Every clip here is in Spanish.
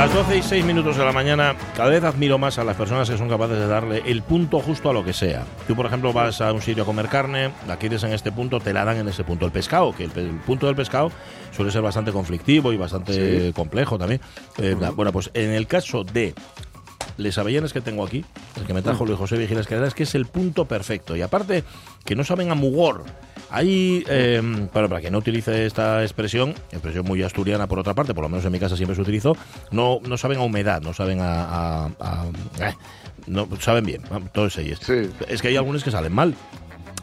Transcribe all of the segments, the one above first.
Las 12 y 6 minutos de la mañana, cada vez admiro más a las personas que son capaces de darle el punto justo a lo que sea. Tú, por ejemplo, vas a un sitio a comer carne, la quieres en este punto, te la dan en ese punto. El pescado, que el, el punto del pescado suele ser bastante conflictivo y bastante complejo también. Eh, Bueno, pues en el caso de les avellanes que tengo aquí, el que me trajo Luis José Vigilas es que es el punto perfecto. Y aparte, que no saben a mugor. Hay, eh, bueno, para que no utilice esta expresión, expresión muy asturiana por otra parte, por lo menos en mi casa siempre se utilizó, no, no saben a humedad, no saben a... a- a- eh, no saben bien, todos ellos. Sí. Es que hay algunos que salen mal.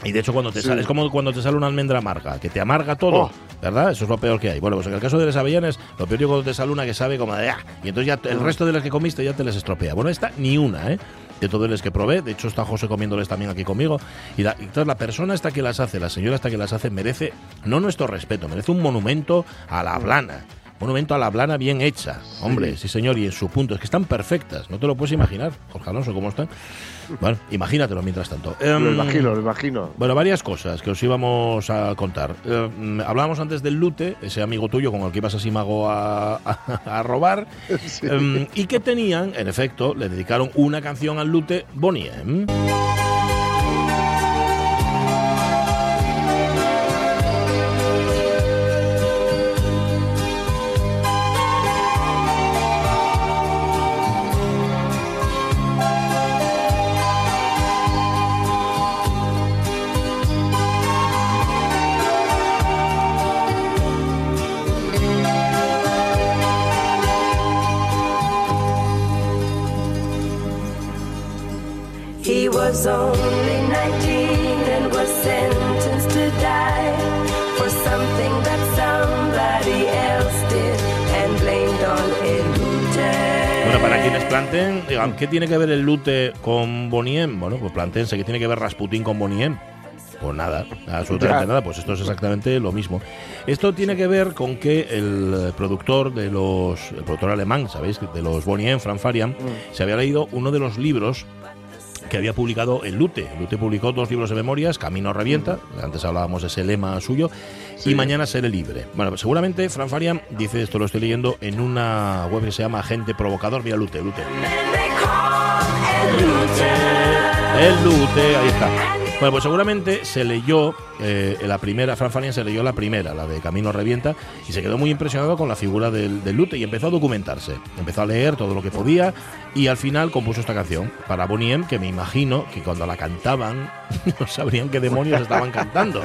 Y de hecho cuando te Sí. sale, es como cuando te sale una almendra amarga, que te amarga todo, Oh. ¿verdad? Eso es lo peor que hay. Bueno, pues en el caso de los avellanes, lo peor es cuando te sale una que sabe como de ah, y entonces ya el resto de las que comiste ya te les estropea. Bueno, esta ni una, ¿eh? De todos los que probé, de hecho está José comiéndoles también aquí conmigo. Y, la, y entonces la persona esta que las hace, la señora esta que las hace, merece no nuestro respeto, merece un monumento a la blana. Monumento a la blana bien hecha. Hombre, sí. señor, y en su punto. Es que están perfectas. No te lo puedes imaginar, Jorge Alonso, cómo están. Bueno, imagínatelo mientras tanto. Lo Em, imagino, lo imagino. bueno, varias cosas que os íbamos a contar. Mm, hablábamos antes del Lute, ese amigo tuyo con el que ibas a Simago a, a- a robar, em, y que tenían, en efecto, le dedicaron una canción al Lute, Bonnie M. ¿qué tiene que ver el Lute con Bonnie M? Bueno, pues planteense, ¿qué tiene que ver Rasputín con Bonnie M? Pues nada, absolutamente nada, pues esto es exactamente lo mismo. Esto tiene que ver con que el productor de los, el productor alemán, ¿sabéis? De los Bonnie M, Frank Farian, se había leído uno de los libros que había publicado el Lute. El Lute publicó dos libros de memorias, Camino revienta, antes hablábamos de ese lema suyo, y Mañana seré libre. Bueno, pues seguramente Fran Farian dice, esto lo estoy leyendo en una web que se llama Agente Provocador, mira Lute, Lute. El Lute, ahí está. Bueno, pues seguramente se leyó eh, la primera, Fran Farian se leyó la primera, la de Camino Revienta, y se quedó muy impresionado con la figura del, Lute y empezó a documentarse. Empezó a leer todo lo que podía y al final compuso esta canción para Bonnie M, que me imagino que cuando la cantaban no sabrían qué demonios estaban cantando.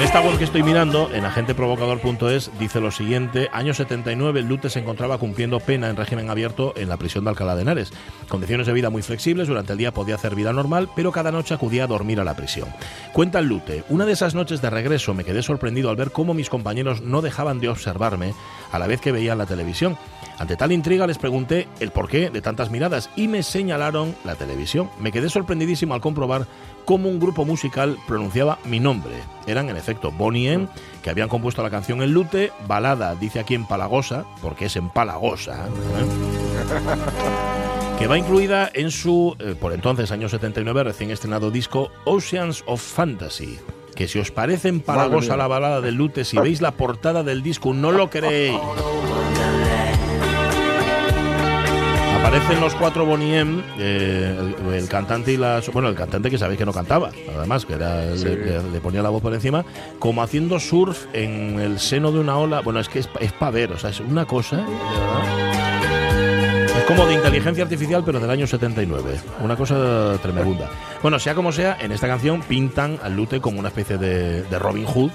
En esta web que estoy mirando, en agenteprovocador.es, dice lo siguiente: año 79, Lute se encontraba cumpliendo pena en régimen abierto en la prisión de Alcalá de Henares. Condiciones de vida muy flexibles, durante el día podía hacer vida normal, pero cada noche acudía a dormir a la prisión. Cuenta Lute: una de esas noches de regreso me quedé sorprendido al ver cómo mis compañeros no dejaban de observarme a la vez que veían la televisión. Ante tal intriga les pregunté el porqué de tantas miradas y me señalaron la televisión. Me quedé sorprendidísimo al comprobar cómo un grupo musical pronunciaba mi nombre. Eran en efecto Bonnie M, que habían compuesto la canción El Lute, balada, dice aquí en Palagosa, porque es en Palagosa, ¿eh? que va incluida en su, eh, por entonces, año 79, recién estrenado disco Oceans of Fantasy. Que si os parece en Palagosa mía. la balada del Lute, si veis la portada del disco, no lo creéis. Aparecen los cuatro Bonnie M, eh, el, el cantante y las. Bueno, el cantante que sabéis que no cantaba, además, que era, le, le- le ponía la voz por encima, como haciendo surf en el seno de una ola. Bueno, es que es, es para ver, o sea, es una cosa, de verdad. Es como de inteligencia artificial, pero del año 79. Una cosa tremenda. Bueno, sea como sea, en esta canción pintan al Lute como una especie de, de Robin Hood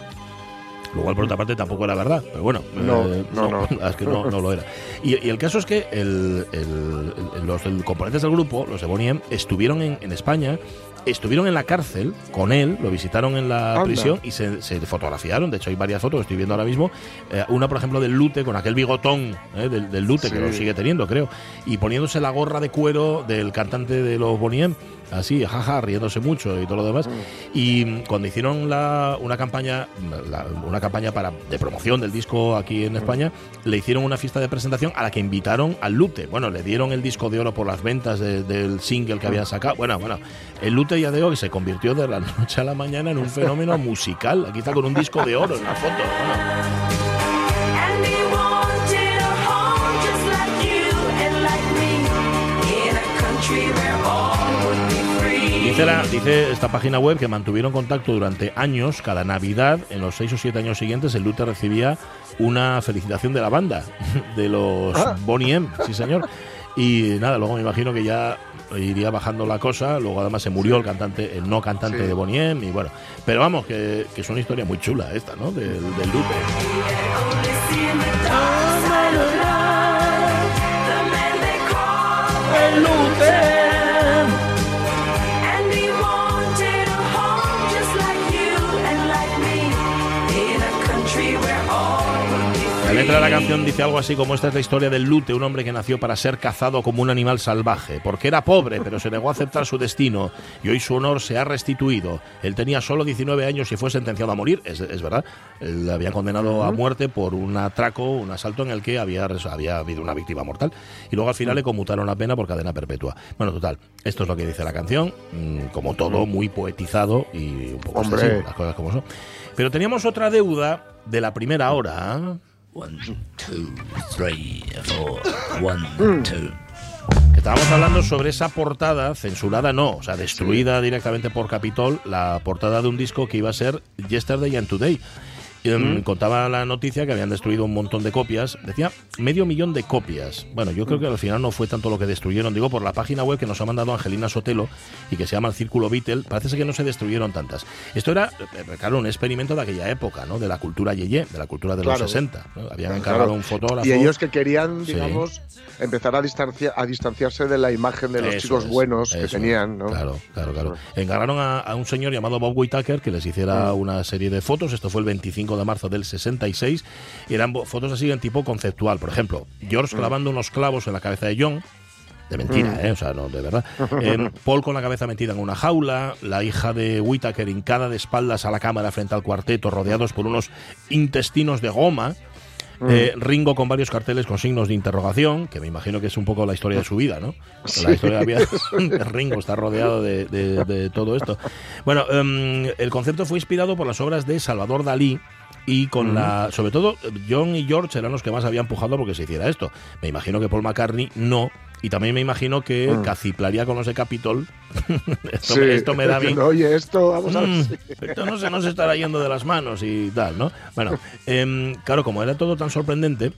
Lo cual, por otra parte, tampoco era verdad. Pero bueno, No, eh, no, no. es que no, no lo era. Y, y el caso es que el- el- el- los componentes del grupo, los de Bonnie M, estuvieron en, en España. Estuvieron en la cárcel con él, lo visitaron en la Anda. prisión y se, se fotografiaron. De hecho, hay varias fotos que estoy viendo ahora mismo. Eh, una, por ejemplo, del Lute, con aquel bigotón eh, del, del Lute, que Sí. lo sigue teniendo, creo. Y poniéndose la gorra de cuero del cantante de los Bonnie M. Así, jaja, riéndose mucho y todo lo demás. Y cuando hicieron la, una campaña la- una campaña para de promoción del disco aquí en España, le hicieron una fiesta de presentación a la que invitaron al Lute. Bueno, le dieron el disco de oro por las ventas de- del single que habían sacado. Bueno, bueno, el Lute ya digo que se convirtió de la noche a la mañana en un fenómeno musical. Aquí está con un disco de oro en la foto. Bueno. Dice, la- dice esta página web que mantuvieron contacto durante años, cada Navidad, en los seis o siete años siguientes, el Lute recibía una felicitación de la banda, de los Ah. Bonnie M, sí señor. Y nada, luego me imagino que ya iría bajando la cosa, luego además se murió el cantante, el no cantante Sí. de Bonnie M, y bueno, pero vamos, que, que es una historia muy chula esta, ¿no? Del, del Lute. Seen letra de la canción dice algo así como esta es la historia del Lute, un hombre que nació para ser cazado como un animal salvaje, porque era pobre, pero se negó a aceptar su destino y hoy su honor se ha restituido. Él tenía solo 19 años y fue sentenciado a morir, es, es verdad. Le habían condenado a muerte por un atraco, un asalto en el que había, había habido una víctima mortal. Y luego al final le conmutaron la pena por cadena perpetua. Bueno, total, esto es lo que dice la canción, mm, como todo, muy poetizado y un poco Hombre. excesivo, las cosas como son. Pero teníamos otra deuda de la primera hora. ¿eh? One, two, three, four. One, two. Que Estábamos hablando sobre esa portada, censurada no, o sea, destruida directamente por Capitol, la portada de un disco que iba a ser Yesterday and Today. Em, Contaba la noticia que habían destruido un montón de copias. Decía medio millón de copias. Bueno, yo creo que al final no fue tanto lo que destruyeron. Digo, por la página web que nos ha mandado Angelina Sotelo y que se llama el Círculo Beatle, parece que no se destruyeron tantas. Esto era, eh, claro, un experimento de aquella época, ¿no? De la cultura yeye, de la cultura de Claro. los 60. ¿no? Habían Claro. encargado a un fotógrafo. Y ellos que querían, Sí. digamos, empezar a, distancia, a distanciarse de la imagen de los Eso chicos es, buenos que tenían, ¿no? Claro, claro, claro. Encargaron a, a un señor llamado Bob Whitaker que les hiciera una serie de fotos. Esto fue el 25 de marzo del 66. Y eran fotos así en tipo conceptual. Por ejemplo, George clavando unos clavos en la cabeza de John. De mentira, ¿eh? O sea, no, de verdad. Em, Paul con la cabeza metida en una jaula, la hija de Whitaker hincada de espaldas a la cámara frente al cuarteto, rodeados por unos intestinos de goma. Eh, Ringo con varios carteles con signos de interrogación, que me imagino que es un poco la historia de su vida, ¿no? La historia de la vida de Ringo está rodeado de, de- de todo esto. Bueno, em, el concepto fue inspirado por las obras de Salvador Dalí y con la. Sobre todo, John y George eran los que más habían empujado porque se hiciera esto. Me imagino que Paul McCartney no. Y también me imagino que Mm. caciplaría con los de Capitol. esto, Sí, me, esto me da diciendo, Oye, esto, vamos a ver. Mm, si-". esto no se nos estará yendo de las manos y tal, ¿no? Bueno, em, claro, como era todo tan sorprendente,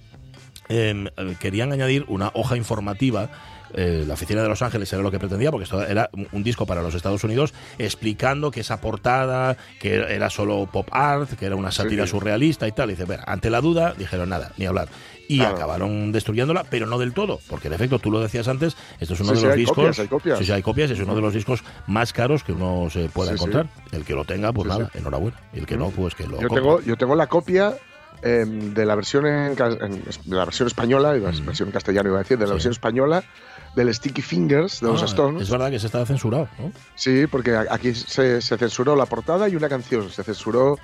eh, querían añadir una hoja informativa. Eh, la oficina de Los Ángeles era lo que pretendía, porque esto era un- disco para los Estados Unidos, explicando que esa portada, que era solo pop art, que era una sátira Sí. surrealista y tal. Y dice, "Ver, ante la duda, dijeron nada, ni hablar. Y Claro. acabaron destruyéndola, pero no del todo, porque en efecto, tú lo decías antes, esto es uno Sí, de los hay discos. copias, hay copias. Sí, sí, hay copias, es uno de los discos más caros que uno se pueda encontrar. El que lo tenga, pues nada, enhorabuena. Y el que no, pues que lo Yo compre. tengo, yo tengo la copia em, de la versión en, en- de la versión española, y la Mm. versión en castellano iba a decir, de la Sí. versión española del Sticky Fingers de los Ah, Stones. Es verdad que se estaba censurado, ¿no? Sí, porque aquí se, se censuró la portada y una canción. Se censuró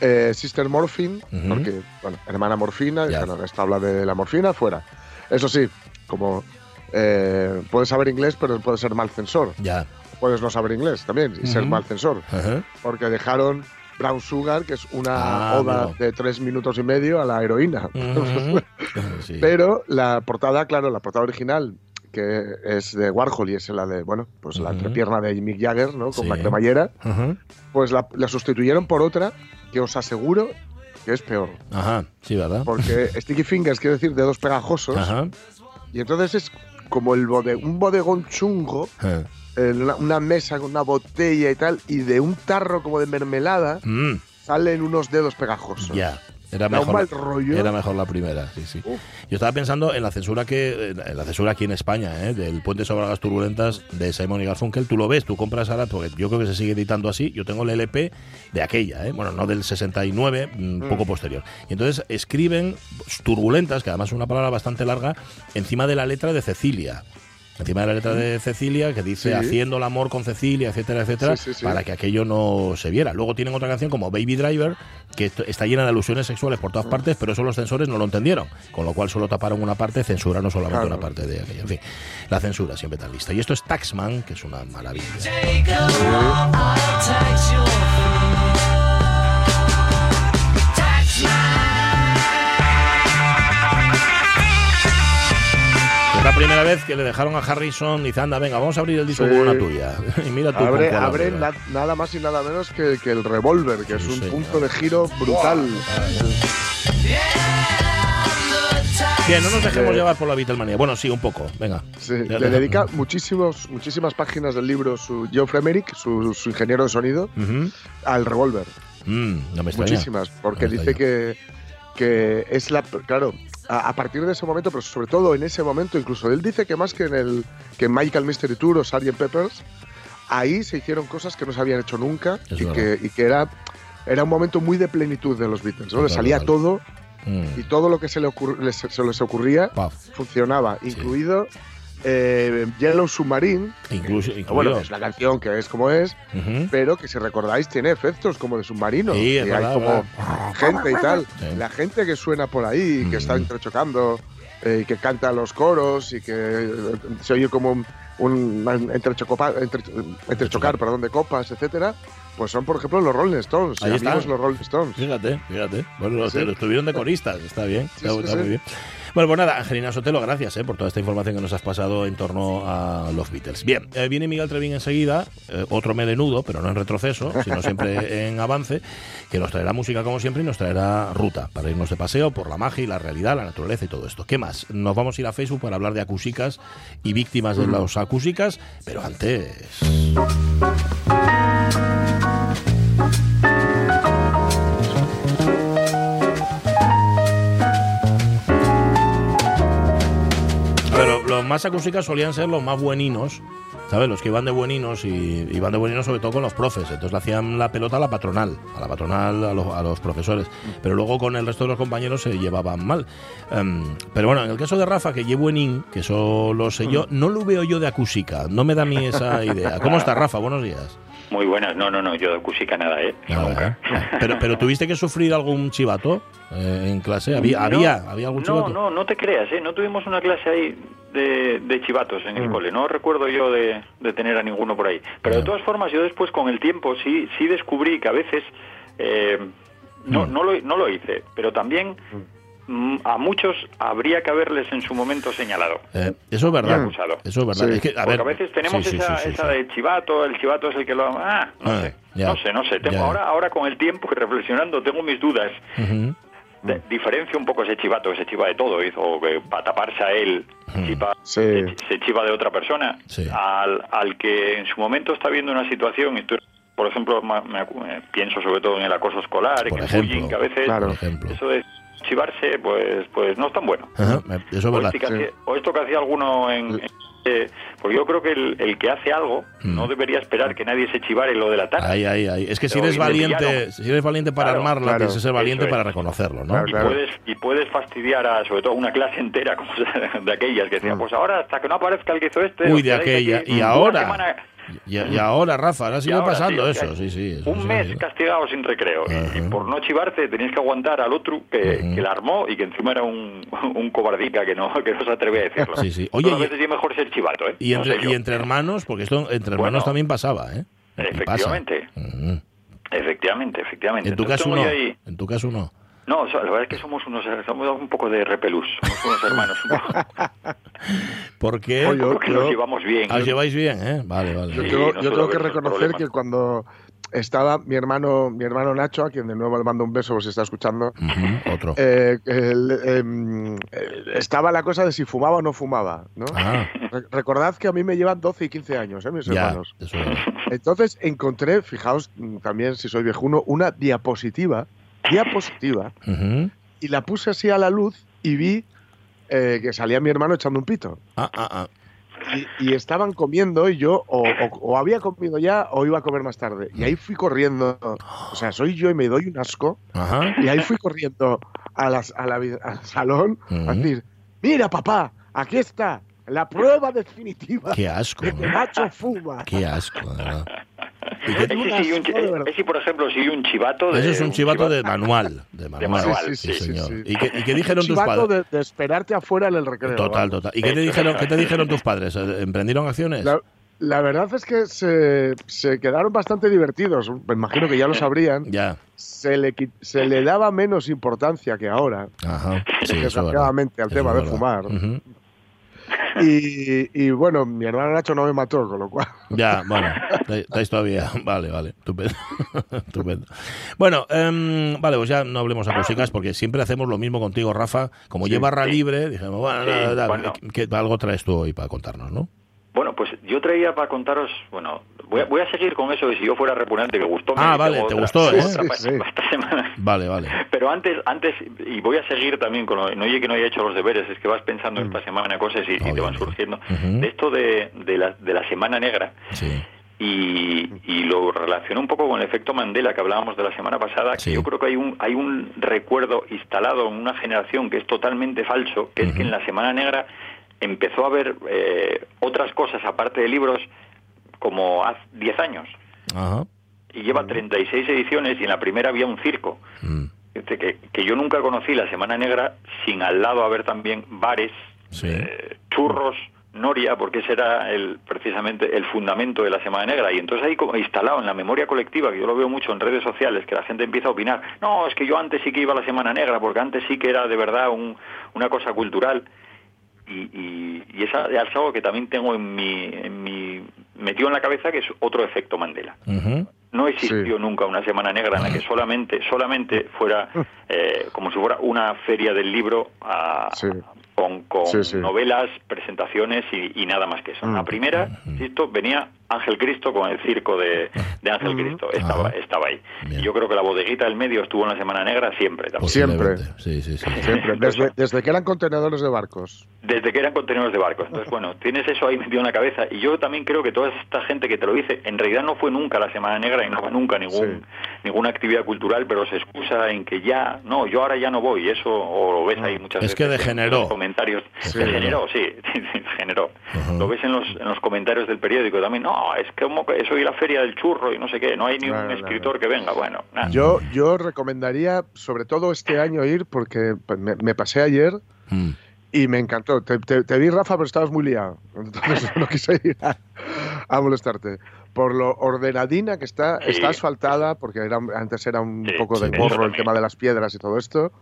eh, Sister Morphine, Ujú. porque, bueno, hermana morfina, Ya. dijeron, esta habla de la morfina, fuera. Eso sí, como eh, puedes saber inglés, pero puedes ser mal censor. Ya. Puedes no saber inglés también y ser Ujú. mal censor. Ajá. Porque dejaron Brown Sugar, que es una Ah, oda de tres minutos y medio a la heroína. Sí. Pero la portada, claro, la portada original, que es de Warhol y es la de, bueno, pues la entrepierna de Mick Jagger, ¿no? Con Sí. la cremallera, pues la, la sustituyeron por otra que os aseguro que es peor. Ajá. Sí, ¿verdad? Porque Sticky Fingers quiere decir dedos pegajosos, Ajá. y entonces es como el bode- un bodegón chungo, en una, una mesa con una botella y tal, y de un tarro como de mermelada Mm. salen unos dedos pegajosos. Ya. Era mejor, rollo. era mejor la primera, sí, sí. Uf. Yo estaba pensando en la censura que en la censura aquí en España, ¿eh? del puente sobre las turbulentas de Simon y Garfunkel. Tú lo ves, tú compras ahora, porque yo creo que se sigue editando así. Yo tengo el LP de aquella, ¿eh? bueno, no del 69, mm, poco posterior. Y entonces escriben turbulentas, que además es una palabra bastante larga, encima de la letra de Cecilia. Encima de la letra de Cecilia, que dice Sí. haciendo el amor con Cecilia, etcétera, etcétera, Sí, sí, sí. para que aquello no se viera. Luego tienen otra canción como Baby Driver, que está llena de alusiones sexuales por todas partes, pero eso los censores no lo entendieron. Con lo cual solo taparon una parte, censuraron solamente Claro. una parte de aquello. En fin, la censura siempre tan lista. Y esto es Taxman, que es una maravilla. La primera vez que le dejaron a Harrison, dice, anda, venga, vamos a abrir el disco Sí. con una tuya. y mira tú Abre, abre abre. na- nada más y nada menos que, que el revólver, que Sí, es un señor. punto de giro brutal. Que no nos dejemos Eh, llevar por la Beatlemanía. Bueno, sí, un poco. Venga. Sí, le dedica muchísimos, muchísimas páginas del libro su Joe Fremerick, su, su ingeniero de sonido, al revólver. Mm, no me extraña. Muchísimas, porque No me dice que, que es la. Claro, a, a partir de ese momento, pero sobre todo en ese momento, incluso él dice que más que en el que en Michael Mystery Tour o Sgt. Peppers, ahí se hicieron cosas que no se habían hecho nunca y que, y que era, era un momento muy de plenitud de los Beatles. ¿no? Le salía todo Mm. y todo lo que se, le ocurr- les, se les ocurría funcionaba, incluido eh, Yellow Submarine. Incluso, que. Bueno, es la canción que es como es, pero que si recordáis tiene efectos como de submarino. Sí, es verdad, hay como verdad. gente y tal. Sí. La gente que suena por ahí, que está entrechocando, eh, y que canta los coros y que eh, se oye como un, un entrechocopa- entre- entrechocar perdón, de copas, etcétera, pues son por ejemplo los Rolling Stones. Ahí y está. amigos los Rolling Stones. Fíjate, fíjate. Bueno, lo, Sí. lo estuvieron de coristas, está bien, está, muy bien. Bueno, pues nada, Angelina Sotelo, gracias eh, por toda esta información que nos has pasado en torno a los Beatles. Bien, eh, viene Miguel Trevín enseguida, eh, otro melenudo, pero no en retroceso, sino siempre en avance, que nos traerá música como siempre y nos traerá ruta para irnos de paseo por la magia y la realidad, la naturaleza y todo esto. ¿Qué más? Nos vamos a ir a Facebook para hablar de acusicas y víctimas de los acúsicas, pero antes... Más acústicas solían ser los más bueninos, ¿sabes? Los que iban de bueninos y iban de bueninos sobre todo con los profes. Entonces le hacían la pelota a la patronal, a la patronal, a los, a los profesores. Pero luego con el resto de los compañeros se llevaban mal. Em, pero bueno, en el caso de Rafa, que llevo buenín, que eso lo sé yo, no lo veo yo de acúsica. No me da a mí esa idea. ¿Cómo está Rafa? Buenos días. Muy buenas, no, no, no, yo de acústica nada, ¿eh? Nada, ¿eh? Pero, pero tuviste que sufrir algún chivato eh, en clase. ¿Había, No, había, había algún no, chivato? No, no te creas, ¿eh? No tuvimos una clase ahí de, de chivatos en el Mm. cole. No recuerdo yo de, de tener a ninguno por ahí. Pero de todas formas, yo después con el tiempo sí, sí descubrí que a veces eh, no, Mm. no, lo, no lo hice, pero también mm, a muchos habría que haberles en su momento señalado. Eh, eso es verdad. acusado. Eso es verdad. Sí. Es que, a Porque ver, a veces tenemos sí, sí, esa, sí, sí, esa sí. de chivato, el chivato es el que lo... Ah, no Ah, sé, ya. no sé, no sé. Tengo, Ya. ahora, ahora con el tiempo y reflexionando tengo mis dudas. De- diferencia un poco ese chivato, ese chiva de todo, ¿eh? o que para taparse a él chiva- Sí. se, se chiva de otra persona, Sí. al, al que en su momento está viendo una situación, y estoy- por ejemplo, me eh, pienso sobre todo en el acoso escolar, Por en el ejemplo. bullying, que a veces Claro. Por ejemplo. eso de chivarse, pues, pues no es tan bueno. Ajá, eso es O, verdad. este que Sí. hacía- o esto que hacía alguno en... en- eh, porque yo creo que el, el que hace algo Mm. no debería esperar que nadie se chivare lo de la tarde. Ahí, ahí, ahí. Es que si eres valiente, villano. si eres valiente para Claro, armarla, claro. tienes que ser valiente es. para reconocerlo, ¿no? Claro, y puedes y puedes fastidiar a sobre todo a una clase entera como de aquellas que decían Mm. pues ahora hasta que no aparezca el que hizo este Uy, de aquella. aquí Y ahora. semana- Y, y ahora, Rafa, ahora sigue ahora pasando sí, eso, sí, sí. eso un mes castigado sin recreo y- por no chivarte tenías que aguantar al otro que, que la armó y que encima era un, un cobardica que no que no se atreve a decirlo Sí, sí. Oye, y- veces es mejor ser chivato ¿eh? Y No entre, yo. y entre hermanos, porque esto entre Bueno. hermanos también pasaba, ¿eh? Y pasa. efectivamente efectivamente efectivamente En tu Entonces caso no. ahí- En tu caso no. No o sea, la verdad es que somos unos somos un poco de repelús somos unos hermanos un poco, Porque Oye, un poco que yo- nos llevamos bien os Ah, lleváis bien, ¿eh? Vale, vale. Yo Sí, tengo, no yo tengo que reconocer que cuando estaba mi hermano, mi hermano Nacho, a quien de nuevo le mando un beso por si está escuchando, Otro. eh, el- em, eh, estaba la cosa de si fumaba o no fumaba, ¿no? Ah, Re- Recordad que a mí me llevan 12 y 15 años, ¿eh, mis Ya, hermanos. eso es. Entonces encontré, fijaos mm, también si soy viejuno, una diapositiva, diapositiva, Ujú. y la puse así a la luz y vi eh, que salía mi hermano echando un pito. Ah, ah, ah. Y, y estaban comiendo y yo o, o- o había comido ya o iba a comer más tarde. Y ahí fui corriendo, o sea, soy yo y me doy un asco. Ajá. Y ahí fui corriendo a las- a la al salón a Ujú. decir, mira papá, aquí está la prueba definitiva Qué asco. de que. Nacho fuma. Qué asco, verdad. Un de verdad. ese, por ejemplo, sí un chivato de Ese es un chivato de chivato. manual. De manual, manual, sí, sí, sí, señor. sí. ¿Y, qué, y qué dijeron tus padres? de, de esperarte afuera en el recreo. Total, vamos. total. ¿Y qué te dijeron, qué te dijeron tus padres? ¿Eh, ¿Emprendieron acciones? La, la verdad es que se, se quedaron bastante divertidos. Me imagino que ya lo sabrían. Ya. Se le, se le daba menos importancia que ahora, Ajá. Sí, eso es desgraciadamente, al Eso tema es de fumar. Ujú. Y, y, bueno, mi hermano Nacho no me mató, con lo cual. Ya, bueno, estáis todavía. Vale, vale, estupendo. estupendo. Bueno, em, vale, pues ya no hablemos a cositas porque siempre hacemos lo mismo contigo, Rafa. Como Sí. lleva barra libre, dijimos, bueno, Sí, nada, nada, bueno. ¿qué- qué- algo traes tú hoy para contarnos, ¿no? Bueno, pues yo traía para contaros, bueno, voy a, voy a seguir con eso de si yo fuera repugnante, que gustó. Ah, vale, te gustó, ¿eh? otra pa- Sí, sí. pa esta semana. Vale, vale. Pero antes, antes, y voy a seguir también con lo, no oye que no haya hecho los deberes, es que vas pensando Mm. esta semana cosas y, y te van surgiendo. De esto de, de, la, de la Semana Negra, Sí. y, y lo relaciono un poco con el efecto Mandela que hablábamos de la semana pasada, Sí. que yo creo que hay un, hay un recuerdo instalado en una generación que es totalmente falso, que es que en la Semana Negra empezó a haber eh, otras cosas aparte de libros como hace 10 años. Ajá. Y lleva 36 ediciones y en la primera había un circo. Mm. Este, Que, que yo nunca conocí la Semana Negra sin al lado haber también bares, Sí. eh, churros, noria, porque ese era el, precisamente el fundamento de la Semana Negra. Y entonces ahí como instalado en la memoria colectiva, que yo lo veo mucho en redes sociales, que la gente empieza a opinar, no, es que yo antes sí que iba a la Semana Negra, porque antes sí que era de verdad un- una cosa cultural. Y, y, y esa es algo que también tengo en mi, en mi metido en la cabeza, que es otro efecto Mandela. No existió Sí. nunca una semana negra en la que solamente solamente fuera eh, como si fuera una feria del libro ah, Sí. con, con Sí, sí. novelas, presentaciones y, y nada más que eso. Mm. La primera, insisto, venía Ángel Cristo con el circo de, de Ángel Mm. Cristo. Estaba, Ajá. estaba ahí. Bien. Y yo creo que la bodeguita del medio estuvo en la semana negra siempre. también. Siempre. Sí, sí, sí. Siempre, desde, desde que eran contenedores de barcos. Desde que eran contenedores de barcos. Entonces, bueno, tienes eso ahí metido en la cabeza. Y yo también creo que toda esta gente que te lo dice, en realidad no fue nunca la Semana Negra y no fue nunca ningún, Sí. ninguna actividad cultural, pero se excusa en que ya, no, yo ahora ya no voy. Eso, o lo ves ahí muchas Es veces. que en degeneró. los comentarios. Sí. Degeneró, sí, degeneró. Lo ves en los, en los comentarios del periódico también. No, es que como que soy la feria del churro y no sé qué. No hay ni No, un no, escritor que venga. Bueno, nada. Yo, yo recomendaría, sobre todo este año, ir porque pues, me, me pasé ayer Mm. y me encantó. Te, te- te vi, Rafa, pero estabas muy liado. Entonces no quise ir a, a molestarte. Por lo ordenadina que está, Sí. está asfaltada, porque era, antes era un Sí, poco de sí, morro eso el tema de las piedras y todo esto.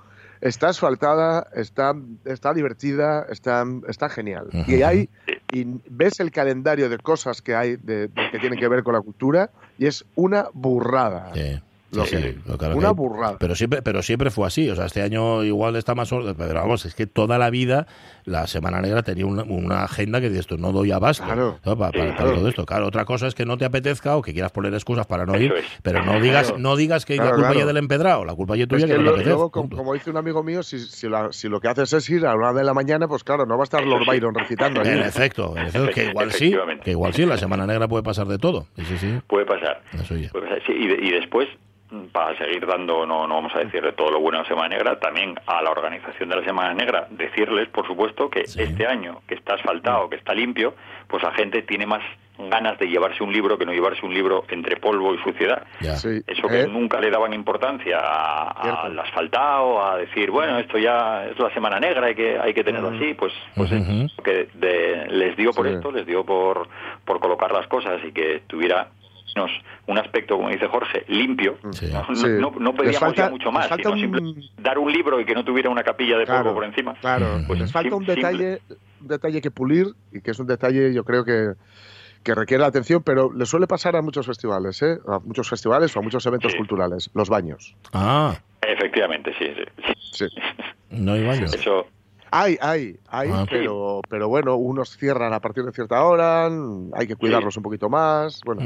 Está asfaltada, está, está divertida, está, está genial. Y hay y ves el calendario de cosas que hay de, de- que tienen que ver con la cultura y es una burrada. Sí. Lo Sí, que- lo una burrada. Pero siempre, pero siempre fue así. O sea, este año igual está más orden. Pero vamos, es que toda la vida la Semana Negra tenía una, una agenda que dices esto no doy abasto. Claro. ¿no? Para, para- Sí, para claro. todo esto. Claro, otra cosa es que no te apetezca o que quieras poner excusas para no Eso ir. es. Pero no digas, Claro. no digas que la culpa ya del empedrado. La culpa ya Es tuya que que, no te apetece. luego, como, dice un amigo mío, si, si, la- si lo que haces es ir a una de la mañana, pues claro, no va a estar Lord. Byron recitando. En efecto, en efecto, que igual sí, que igual sí, la Semana Negra puede pasar de todo. Sí, sí, sí. Puede pasar. Eso ya. Puede pasar, sí, y, de- y después, para seguir dando, no, no vamos a decirle todo lo bueno a la Semana Negra, también a la organización de la Semana Negra, decirles, por supuesto, que Sí. este año que está asfaltado, que está limpio, pues la gente tiene más ganas de llevarse un libro que no llevarse un libro entre polvo y suciedad. Ya. Sí, Eso que ¿eh? nunca le daban importancia al asfaltado, a decir, bueno, esto ya es la Semana Negra, hay que, hay que tenerlo así, pues, pues es lo que de- les dio por Sí. esto, les dio por, por colocar las cosas y que tuviera menos un aspecto, como dice Jorge, limpio. Sí. No, Sí. no, no Les pedíamos falta- ya mucho más, les falta sino un- simplemente dar un libro y que no tuviera una capilla de polvo Claro, por encima. Claro, Pues les falta un detalle, un detalle que pulir y que es un detalle, yo creo que, que requiere atención, pero le suele pasar a muchos festivales, ¿eh? a muchos festivales o a muchos eventos Sí. culturales, los baños. Ah, Efectivamente, sí, sí. No hay baño. Eso, Hay, hay, hay, Ah. pero, pero bueno, unos cierran a partir de cierta hora, hay que cuidarlos un poquito más. Bueno.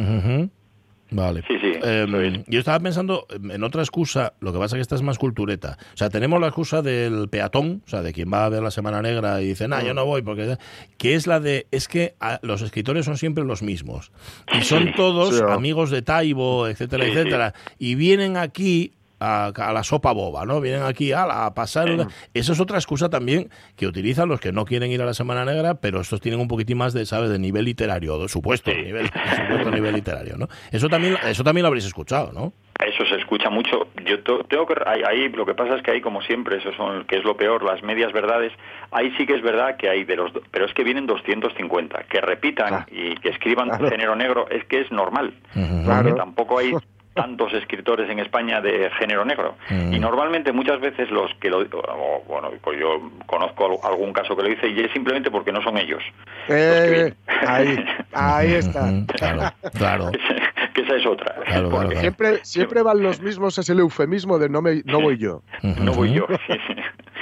Vale. Sí, sí, Eh, es. yo estaba pensando en otra excusa, lo que pasa es que esta es más cultureta. O sea, tenemos la excusa del peatón, o sea, de quien va a ver la Semana Negra y dice, nah, yo no voy, porque... Que es la de, es que ah, los escritores son siempre los mismos. Y son todos amigos de Taibo, etcétera, etcétera. Y vienen aquí... A, a la sopa boba, ¿no? Vienen aquí ala, a pasar. una- Eso es otra excusa también que utilizan los que no quieren ir a la Semana Negra, pero estos tienen un poquitín más de, ¿sabes? De nivel literario, de supuesto, Sí. nivel, supuesto nivel literario, ¿no? Eso también, eso también lo habréis escuchado, ¿no? Eso se escucha mucho. Yo tengo que ahí, ahí lo que pasa es que hay como siempre, eso son que es lo peor, las medias verdades. Ahí sí que es verdad que hay de los, do- pero es que vienen 250 que repitan Claro. y que escriban Claro. género negro, es que es normal. Claro. Porque tampoco hay tantos escritores en España de género negro. Mm. Y normalmente muchas veces los que lo o, bueno, pues yo conozco al- algún caso que lo dice y es simplemente porque no son ellos. eh, ahí, ahí está. Claro, claro. que esa es otra. Claro, claro, Porque claro. Siempre, siempre van los mismos, es el eufemismo de no, me, no voy yo, no voy yo.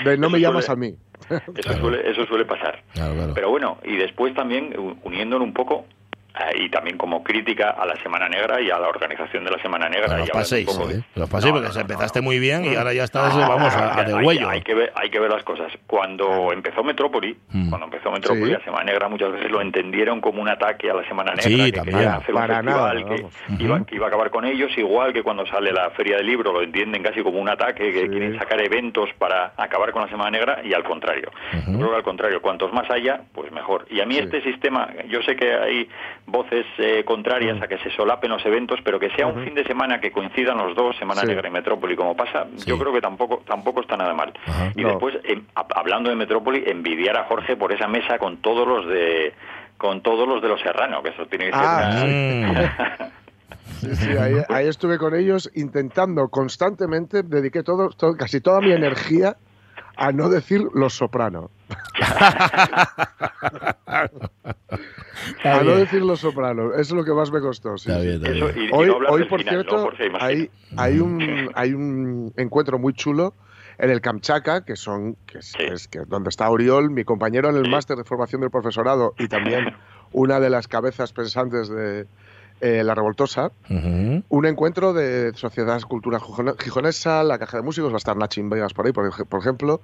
de no me llamas a mí. Eso, Claro. suele, eso suele pasar. Claro, claro. Pero bueno, y después también uniéndolo un poco, y también como crítica a la Semana Negra y a la organización de la Semana Negra. Pero los y hablando paséis, de- ¿eh? Los paséis No, porque no, no, empezaste no. muy bien y ahora ya estás, vamos, a, a de Hay- huello. Hay, que ver, hay que ver las cosas. Cuando empezó Metrópoli, Mm. cuando empezó Metrópoli, Sí. la Semana Negra muchas veces lo entendieron como un ataque a la Semana Negra, Sí, que también. querían hacer un Para festival nada, que, iba, que iba a acabar con ellos, igual que cuando sale la Feria del Libro, lo entienden casi como un ataque, que Sí. quieren sacar eventos para acabar con la Semana Negra, y al contrario. Yo creo que al contrario, cuantos más haya, pues mejor. Y a mí Sí. este sistema, yo sé que hay voces eh, contrarias Mm. a que se solapen los eventos, pero que sea un fin de semana que coincidan los dos, Semana Sí. Negra y Metrópoli, como pasa, Sí. yo creo que tampoco tampoco está nada mal. Ajá. Y No. después, em, ha- hablando de Metrópoli, envidiar a Jorge por esa mesa con todos los de con todos los de los Serrano, que eso tiene que ser Ah, una- Sí, sí, ahí, ahí estuve con ellos intentando constantemente, dediqué todo, todo- casi toda mi energía a no decir los soprano. Está a no decir los sopranos. Eso es lo que más me costó. sí, Está sí. bien, está Eso, bien. y, y Hoy, no por final, ¿no, cierto, hay, hay, un, hay un encuentro muy chulo en el Kamchatka, que son que es, Sí. es que donde está Oriol, mi compañero en el Sí. máster de formación del profesorado y también una de las cabezas pensantes de eh, La Revoltosa. Un encuentro de Sociedad Cultura Gijone- Gijonesa, la Caja de Músicos, va a estar Nachin Vegas por ahí, por, por ejemplo,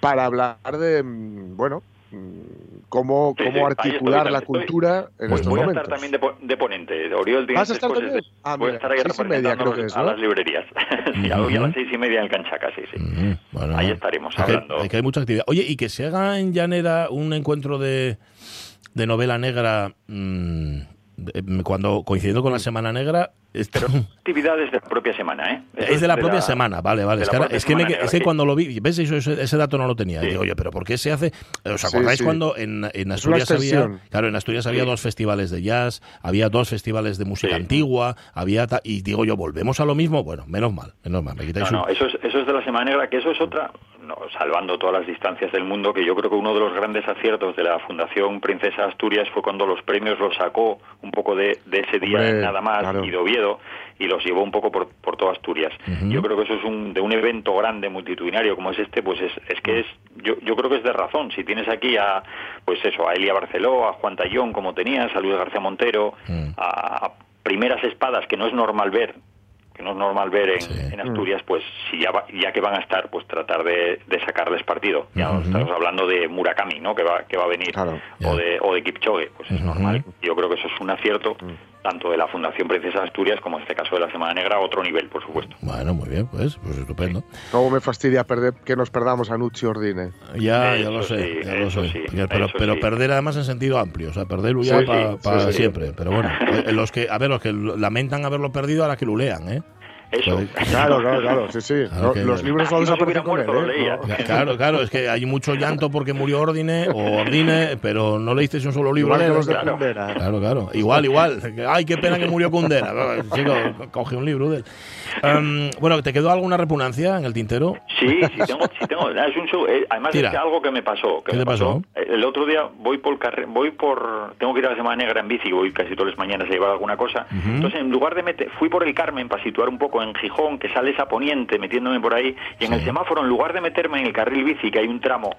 para hablar de, mm, bueno, mm, cómo, Sí, cómo articular estoy, la estoy. cultura en Voy, estos voy a momentos. estar también de, de ponente. Oriol ¿Vas a estar también? de- Ah, voy a estar ahí seis y media creo que es, a las librerías. sí, Ujú. hoy a las seis y media en el Canchaca, sí, sí. Bueno, Ahí estaremos es que, hablando. es que hay mucha actividad. Oye, y que se haga en Llanera un encuentro de, de novela negra mm, cuando coincidiendo con la Semana Negra. esto- Actividades de la propia semana, ¿eh? Eso es de la propia semana, vale, vale. Es que, es que, me- Negra, es que sí. cuando lo vi, ¿ves? Eso, ese, ese dato no lo tenía. Sí. Digo, oye, ¿pero por qué se hace? ¿Os acordáis sí. cuando en, en Asturias había, claro, en Asturias había dos festivales de jazz, había dos festivales de música antigua, había ta- y digo yo, ¿volvemos a lo mismo? Bueno, menos mal, menos mal. Me quitáis No, un- no, eso es, eso es de la Semana Negra, que eso es otra, no, salvando todas las distancias del mundo, que yo creo que uno de los grandes aciertos de la Fundación Princesa Asturias fue cuando los premios los sacó un poco de, de ese día Hombre, nada más claro. y de Oviedo y los llevó un poco por, por toda Asturias. Yo creo que eso es un, de un evento grande, multitudinario como es este, pues es, es que es, yo, yo creo que es de razón. Si tienes aquí a, pues eso, a Elia Barceló, a Juan Tallón, como tenías, a Luis García Montero, Mm. a, a primeras espadas que no es normal ver que no es normal ver en, Sí. en Asturias, pues si ya, va- ya que van a estar, pues tratar de, de sacarles partido. Ya Ujú. estamos hablando de Murakami, ¿no? Que va, que va a venir, Claro. O de, o de Kipchoge, pues es normal. Yo creo que eso es un acierto, tanto de la Fundación Princesa de Asturias como en este caso de la Semana Negra, a otro nivel, por supuesto. Bueno, muy bien, pues, pues estupendo. ¿Cómo me fastidia perder que nos perdamos a Nucci Ordine? Ya, ya lo sé, sí, ya lo sé. sí, pero pero sí. perder además en sentido amplio, o sea, perderlo ya Sí, para sí, sí, sí. siempre. Pero bueno, eh, los que, a ver, los que lamentan haberlo perdido, ahora que lo lean, ¿eh? Eso. Claro, claro, claro, sí, sí. Claro No, que- los libros se desaparecen con él, ¿eh? No. Claro, claro, es que hay mucho llanto porque murió Ordine o Ordine, pero no leísteis un solo libro Igual los de claro. Claro, claro. Igual, igual. Ay, qué pena que murió Kundera. Chico, coge un libro de él. Em, bueno, ¿te quedó alguna repugnancia en el tintero? Sí, sí tengo, sí tengo. Es un show. eh, además Tira. es que algo que me pasó. Que ¿Qué me te pasó? Eh, El otro día voy por carre- voy por, tengo que ir a la Semana Negra en bici, voy casi todas las mañanas a llevar alguna cosa. Ujú. Entonces, en lugar de meter, fui por el Carmen para situar un poco en Gijón, que sales a Poniente, metiéndome por ahí, y en Sí. el semáforo, en lugar de meterme en el carril bici, que hay un tramo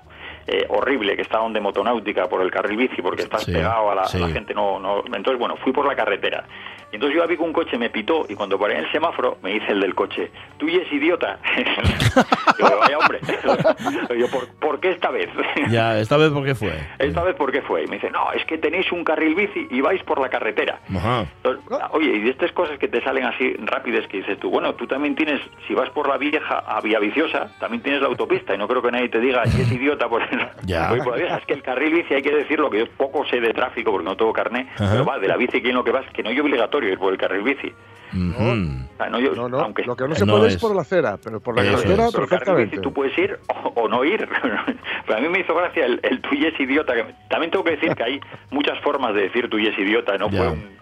eh, horrible que está donde motonáutica por el carril bici porque estás Sí, pegado a la, sí. la gente no, no entonces bueno fui por la carretera y entonces yo vi que un coche me pitó y cuando paré en el semáforo me dice el del coche tú y es idiota Digo, vaya hombre yo ¿por, por qué esta vez? Ya, esta vez, ¿por qué fue? esta vez por qué fue y me dice no es que tenéis un carril bici y vais por la carretera Ajá. entonces, oye, y de estas cosas que te salen así rápidas que dices tú, bueno, tú también tienes, si vas por la vieja a Vía Viciosa, también tienes la autopista y no creo que nadie te diga que es idiota por, Ya. voy por la vieja. Es que el carril bici hay que decirlo, que yo poco sé de tráfico porque no tengo carné, Ajá. pero va, de la bici que en lo que vas, que no es obligatorio ir por el carril bici. No, yo- No, no, aunque lo que no se No puede es. es. por la acera, pero por la carretera es. perfectamente. tú puedes ir o, o no ir. Pero a mí me hizo gracia el, el tú y es idiota. que- también tengo que decir que hay muchas formas de decir tú y es idiota, no Ya. fue un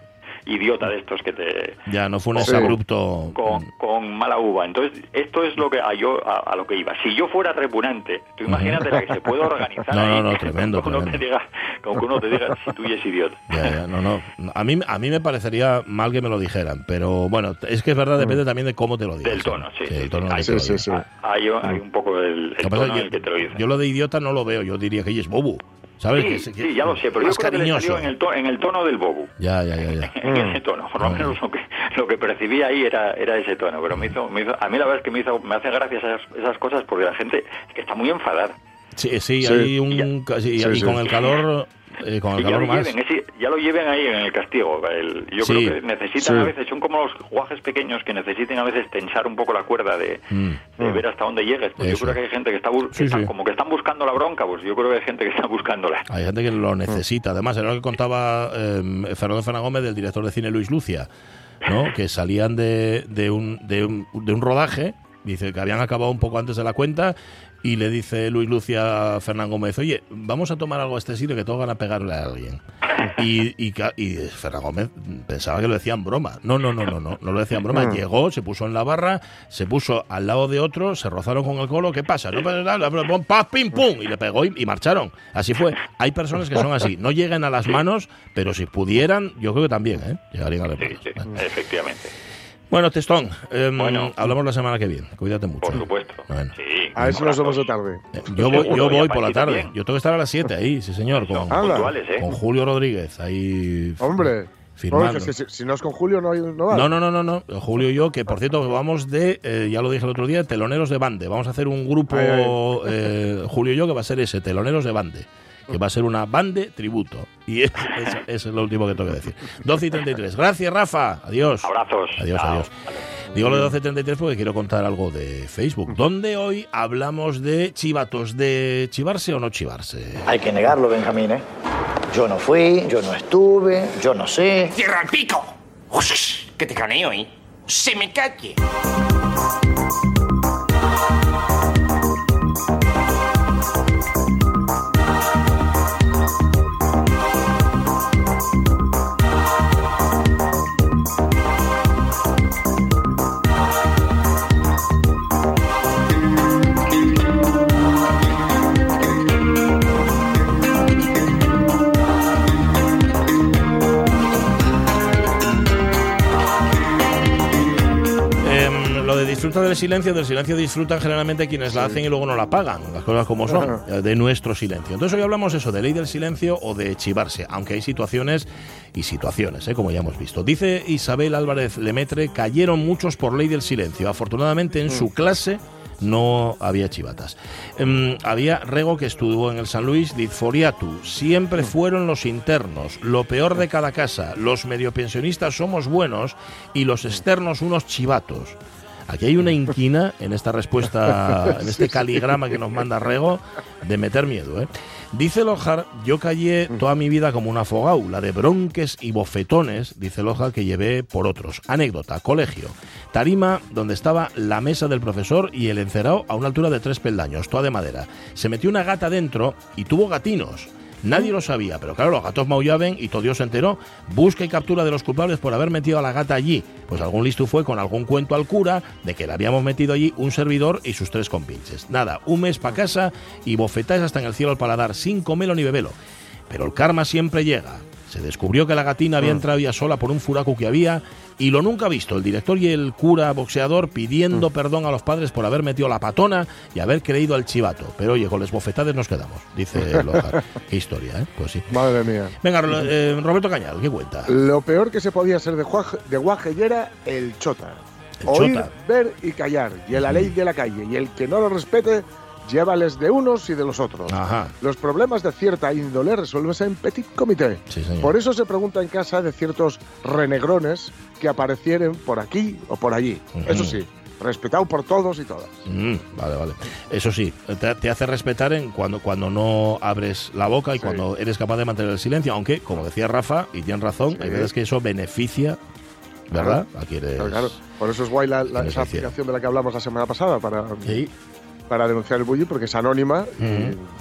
idiota de estos que te Ya, no fue un Sí. exabrupto. con, con mala uva. Entonces, esto es lo que a, yo, a, a lo que iba. Si yo fuera repugnante, tú imagínate la que se puede organizar. No, ahí, no, no, tremendo, Con que uno te diga, con que uno te diga si tú y es idiota. Ya, ya, no, no. A mí, a mí me parecería mal que me lo dijeran, pero bueno, es que es verdad, depende también de cómo te lo digas. Del tono, sí. el sí, tono Hay, sí, sí. hay, hay un poco el, el Lo que tono en que el que te lo dice. Yo lo de idiota no lo veo, yo diría que ella es bobo. ¿Sabes? Sí, Que se- que- sí, ya lo sé, pero yo creo que le salió en el, to- en el tono del bobo. Ya, ya, ya, ya. en ese tono, por lo menos lo que, lo que percibí ahí era, era ese tono, pero me hizo, me hizo, a mí la verdad es que me hizo, me hace gracia esas, esas cosas porque la gente es que está muy enfadada. Sí, sí, Sí. hay un. Sí, y, Sí, y sí. con el calor. Eh, con el Y ya calor lo, más. lleven, ese- ya lo lleven ahí en el castigo. el- yo Sí. creo que necesitan Sí. a veces, son como los guajes pequeños que necesitan a veces tensar un poco la cuerda de, Mm. de ver hasta dónde llegues. Pues Eso. yo creo que hay gente que está, que Sí, están- sí. como que están buscando la bronca, pues yo creo que hay gente que está buscándola. Hay gente que lo necesita. Además, era lo que contaba eh, Fernando Fernández Gómez del director de cine Luis Lucia, ¿no? que salían de, de, un, de, un, de un rodaje, dice que habían acabado un poco antes de la cuenta, y le dice Luis Lucia a Fernán Gómez, oye, vamos a tomar algo a este sitio que todos van a pegarle a alguien. Y, y, ca- y Fernán Gómez pensaba que lo decían broma. No, no, no, no, no, no lo decían broma. Mm. Llegó, se puso en la barra, se puso al lado de otro, se rozaron con el colo, ¿qué pasa? No paz, pim, pum, y le pegó y, y marcharon. Así fue. Hay personas que son así, no llegan a las manos, pero si pudieran, yo creo que también, ¿eh? Llegarían a las manos. sí, efectivamente. Bueno, Testón, em, Bueno. hablamos la semana que viene. Cuídate mucho. Por ¿eh? supuesto. Bueno. Sí, A ver si nos vemos de tarde. Eh, Yo voy, yo voy por la tarde. Yo tengo que estar a las 7 ahí, sí, señor. Con, ¿eh? con Julio Rodríguez ahí. Hombre, Firmando. no, es que si, si no es con Julio no, hay, no va. No, no, no, no, no. Julio y yo, que por cierto, vamos de, eh, ya lo dije el otro día, teloneros de bande. Vamos a hacer un grupo, Ay, eh, Julio y yo, que va a ser ese, teloneros de bande. Que va a ser una bande tributo. Y es, es- eso es lo último que tengo que decir. 12 y 33. Gracias, Rafa. Adiós. Abrazos. Adiós, Chao. adiós. Digo lo de 1233 porque quiero contar algo de Facebook, donde hoy hablamos de chivatos, de chivarse o no chivarse. Hay que negarlo, Benjamín, ¿eh? Yo no fui, yo no estuve, yo no sé. ¡Cierra el pico! Ush, que te caneo, ¿eh? ¡Se me calle! Del silencio, del silencio disfrutan generalmente quienes la hacen y luego no la pagan, las cosas como son, eh, de nuestro silencio. Entonces hoy hablamos eso, de ley del silencio o de chivarse, aunque hay situaciones y situaciones, eh, como ya hemos visto. Dice Isabel Álvarez Lemetre, cayeron muchos por ley del silencio. Afortunadamente en su clase no había chivatas. Em, había Rego que estuvo en el San Luis, Dizforiatu. Siempre fueron los internos, lo peor de cada casa. Los mediopensionistas somos buenos y los externos unos chivatos. Aquí hay una inquina en esta respuesta, en este caligrama que nos manda Rego, de meter miedo. ¿eh? Dice Lojar, yo callé toda mi vida como una fogau, la de bronques y bofetones, dice Lojar, que llevé por otros. Anécdota, colegio. Tarima, donde estaba la mesa del profesor y el encerado a una altura de tres peldaños, toda de madera. Se metió una gata dentro y tuvo gatinos. Nadie lo sabía, pero claro, los gatos maullaban y todo Dios se enteró. Busca y captura de los culpables por haber metido a la gata allí. Pues algún listo fue con algún cuento al cura de que le habíamos metido allí un servidor y sus tres compinches. Nada, un mes para casa y bofetáis hasta en el cielo al paladar, sin comelo ni bebelo. Pero el karma siempre llega. Se descubrió que la gatina había entrado ya sola por un furaco que había y lo nunca visto. El director y el cura boxeador pidiendo perdón a los padres por haber metido la patona y haber creído al chivato. Pero oye, con las bofetades nos quedamos, dice Lojar. Qué historia, ¿eh? Pues sí. Madre mía. Venga, eh, Roberto Cañal, ¿qué cuenta? Lo peor que se podía ser de, Guaje, de Guaje era el chota. El Oír, chota. ver y callar. Y la ley de la calle. Y el que no lo respete, llévales de unos y de los otros. Ajá. Los problemas de cierta índole resuelves en petit comité. Sí. Por eso se pregunta en casa de ciertos renegrones que aparecieren por aquí o por allí. Ujú. Eso sí, respetado por todos y todas. Mm, vale, vale. Eso sí, te, te hace respetar en cuando, cuando no abres la boca y Sí. cuando eres capaz de mantener el silencio, aunque, como decía Rafa, y tiene razón, Sí. hay veces que eso beneficia, ¿verdad? A quienes... Claro, claro. Por eso es guay la, la- esa aplicación de la que hablamos la semana pasada para, Sí, para denunciar el bullying porque es anónima. y.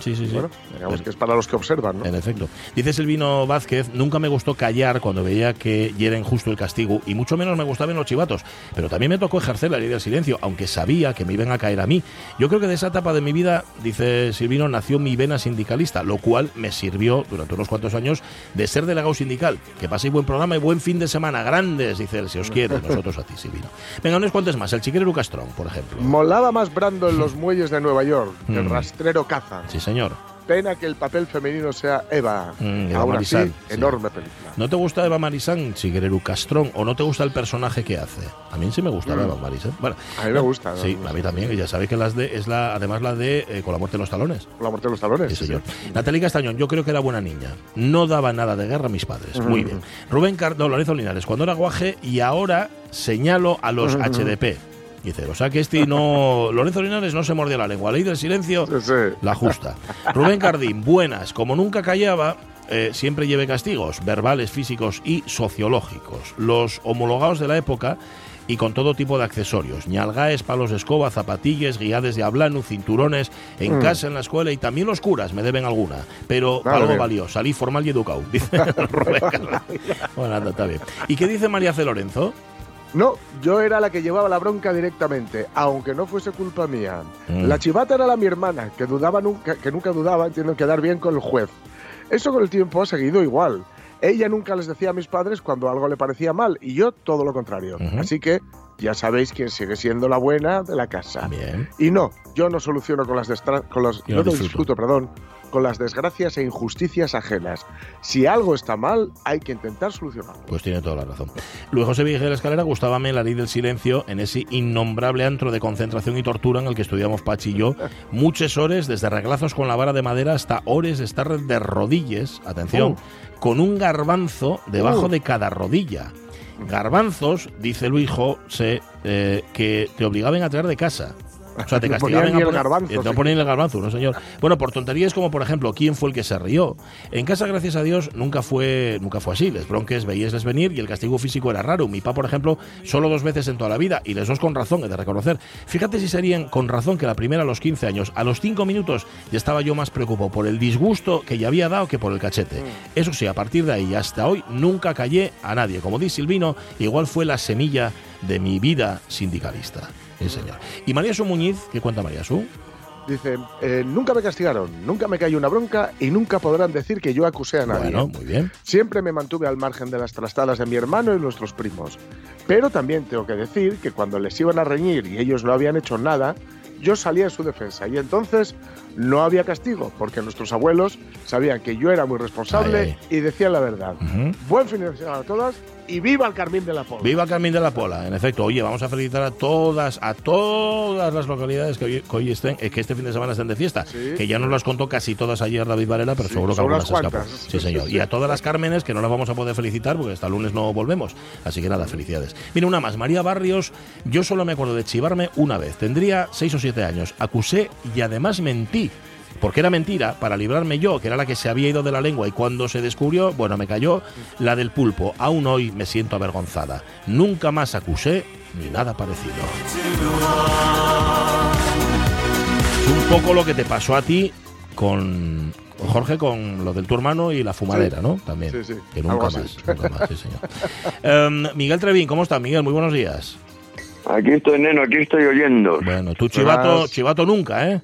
Sí, sí, sí. Bueno, digamos Pero- que es para los que observan, ¿no? En efecto. Dice Silvino Vázquez, nunca me gustó callar cuando veía que hieren justo el castigo y mucho menos me gustaban los chivatos, pero también me tocó ejercer la ley del silencio, aunque sabía que me iban a caer a mí. Yo creo que de esa etapa de mi vida, dice Silvino, nació mi vena sindicalista, lo cual me sirvió durante unos cuantos años de ser delegado sindical. Que paséis buen programa y buen fin de semana, grandes, dice él, si os quiere, nosotros a ti, Silvino. Venga, unos cuantos más, el chiquero Castrón, por ejemplo. Molaba más Brando en los muelles de Nueva York que el Mm. rastrero caza. Sí, señor. Pena que el papel femenino sea Eva. Mm, Eva Aún Marisal, así, sí. enorme película. ¿No te gusta Eva Marisán, Chiguereru Castrón, o no te gusta el personaje que hace? A mí sí me gusta Mm. Eva Marisán. Bueno, A mí me gusta. sí, ¿no? a mí también. y Ya sabéis que las de, es la, además la de eh, Con la muerte en los talones. La muerte de los talones. Sí, señor. Natalie Castañón, yo creo que era buena niña. No daba nada de guerra a mis padres. Muy bien. Rubén Cardo, Lorenzo Linares, cuando era guaje y ahora señalo a los HDP. Dice, o sea que este no. Lorenzo Linares no se mordió la lengua. Ley del silencio, Sí, sí. la justa. Rubén Cardín, buenas. Como nunca callaba, eh, siempre lleve castigos, verbales, físicos y sociológicos. Los homologados de la época y con todo tipo de accesorios. ñalgaes, palos de escoba, zapatillas, guiades de hablano, cinturones, en casa, en la escuela y también los curas me deben alguna. Pero algo bien. valió, salí formal y educado, dice Rubén Cardín. Bueno, anda, está bien. ¿Y qué dice María C. Lorenzo? No, yo era la que llevaba la bronca directamente, aunque no fuese culpa mía. Mm. La chivata era la mi hermana, que dudaba nunca, que nunca dudaba, entiendo, en quedar bien con el juez. Eso con el tiempo ha seguido igual. Ella nunca les decía a mis padres cuando algo le parecía mal, y yo todo lo contrario. Así que ya sabéis quién sigue siendo la buena de la casa. Bien. Y no, yo no soluciono con las, con los, yo no disfruto. disfruto, perdón, con las desgracias e injusticias ajenas. Si algo está mal, hay que intentar solucionarlo. Pues tiene toda la razón. Luis José Vigel Escalera gustábame la ley del silencio en ese innombrable antro de concentración y tortura en el que estudiamos Pachi y yo. Muchas horas, desde reglazos con la vara de madera hasta horas de estar de rodillas, atención, con un garbanzo debajo Uh. de cada rodilla. Garbanzos, dice Luis José, eh, que te obligaban a traer de casa. O sea, te castigaban ponían a ni el garbanzo, eh, sí. ponían el garbanzo, no señor. Bueno, por tonterías como por ejemplo, ¿quién fue el que se rió? En casa, gracias a Dios, nunca fue, nunca fue así. Les bronques veíesles venir y el castigo físico era raro. Mi papá, por ejemplo, solo dos veces en toda la vida y les dos con razón, he de reconocer. Fíjate si serían con razón que la primera a los 15 años. A los 5 minutos ya estaba yo más preocupado por el disgusto que ya había dado que por el cachete. Eso sí, a partir de ahí hasta hoy nunca callé a nadie. Como dice Silvino, igual fue la semilla de mi vida sindicalista. Sí, señor. Y María Su Muñiz, ¿qué cuenta María Su? Dice, eh, nunca me castigaron, nunca me cayó una bronca y nunca podrán decir que yo acusé a nadie. Bueno, muy bien. Siempre me mantuve al margen de las trastadas de mi hermano y nuestros primos. Pero también tengo que decir que cuando les iban a reñir y ellos no habían hecho nada, yo salía en su defensa y entonces no había castigo, porque nuestros abuelos sabían que yo era muy responsable Ay, y decían la verdad. Ujú. Buen fin de semana a todas y viva el Carmín de la Pola. Viva Carmín de la Pola, en efecto. Oye, vamos a felicitar a todas, a todas las localidades que hoy, que hoy estén, eh, que este fin de semana estén de fiesta. Sí. Que ya nos las contó casi todas ayer David Varela, pero Sí, seguro que algunas escapó. Sí, señor. Y a todas las Cármenes, que no las vamos a poder felicitar porque hasta el lunes no volvemos. Así que nada, felicidades. Mira, una más. María Barrios, yo solo me acuerdo de chivarme una vez. Tendría seis o siete años. Acusé y además mentí. Porque era mentira, para librarme yo, que era la que se había ido de la lengua, y cuando se descubrió, bueno, me cayó la del pulpo. Aún hoy me siento avergonzada. Nunca más acusé ni nada parecido. Es un poco lo que te pasó a ti con Jorge, con lo del tu hermano y la fumadera, Sí. ¿no? También. Sí, sí, Que nunca más, nunca más, sí, señor. Em, Miguel Trevín, ¿cómo estás, Miguel? Muy buenos días. Aquí estoy, neno, aquí estoy oyendo. Bueno, tú chivato, chivato nunca, ¿eh?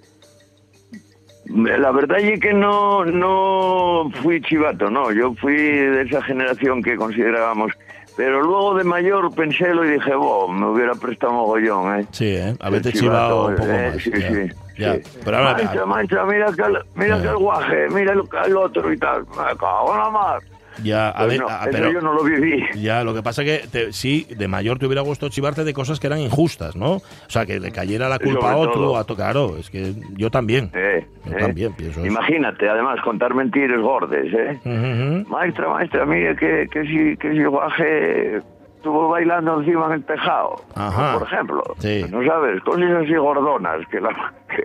La verdad es que no, no fui chivato, no. Yo fui de esa generación que considerábamos. Pero luego de mayor pensé lo y dije, "Bo, me hubiera prestado mogollón, ¿eh? Sí, ¿eh? Haberte El chivado un poco eh, más. Sí, ya. sí. Ya. sí. Pero ahora, maestra, maestra, mira aquel, mira Ya. aquel guaje, mira el, el otro y tal. Me cago en la mar. Ya, a Pues ver, no, eso pero yo no lo viví. ya, lo que pasa que te- sí, de mayor te hubiera gustado chivarte de cosas que eran injustas, ¿no? O sea, que le cayera la culpa a otro, a claro, es que yo también. Eh, Yo eh. también pienso eso. Imagínate, además, contar mentiras gordes, ¿eh? Ujú. Maestra, maestra, mire que, que si, que si guaje estuvo bailando encima en el tejado, Ajá. por ejemplo. Sí. No sabes, cosas así gordonas, que, la- que,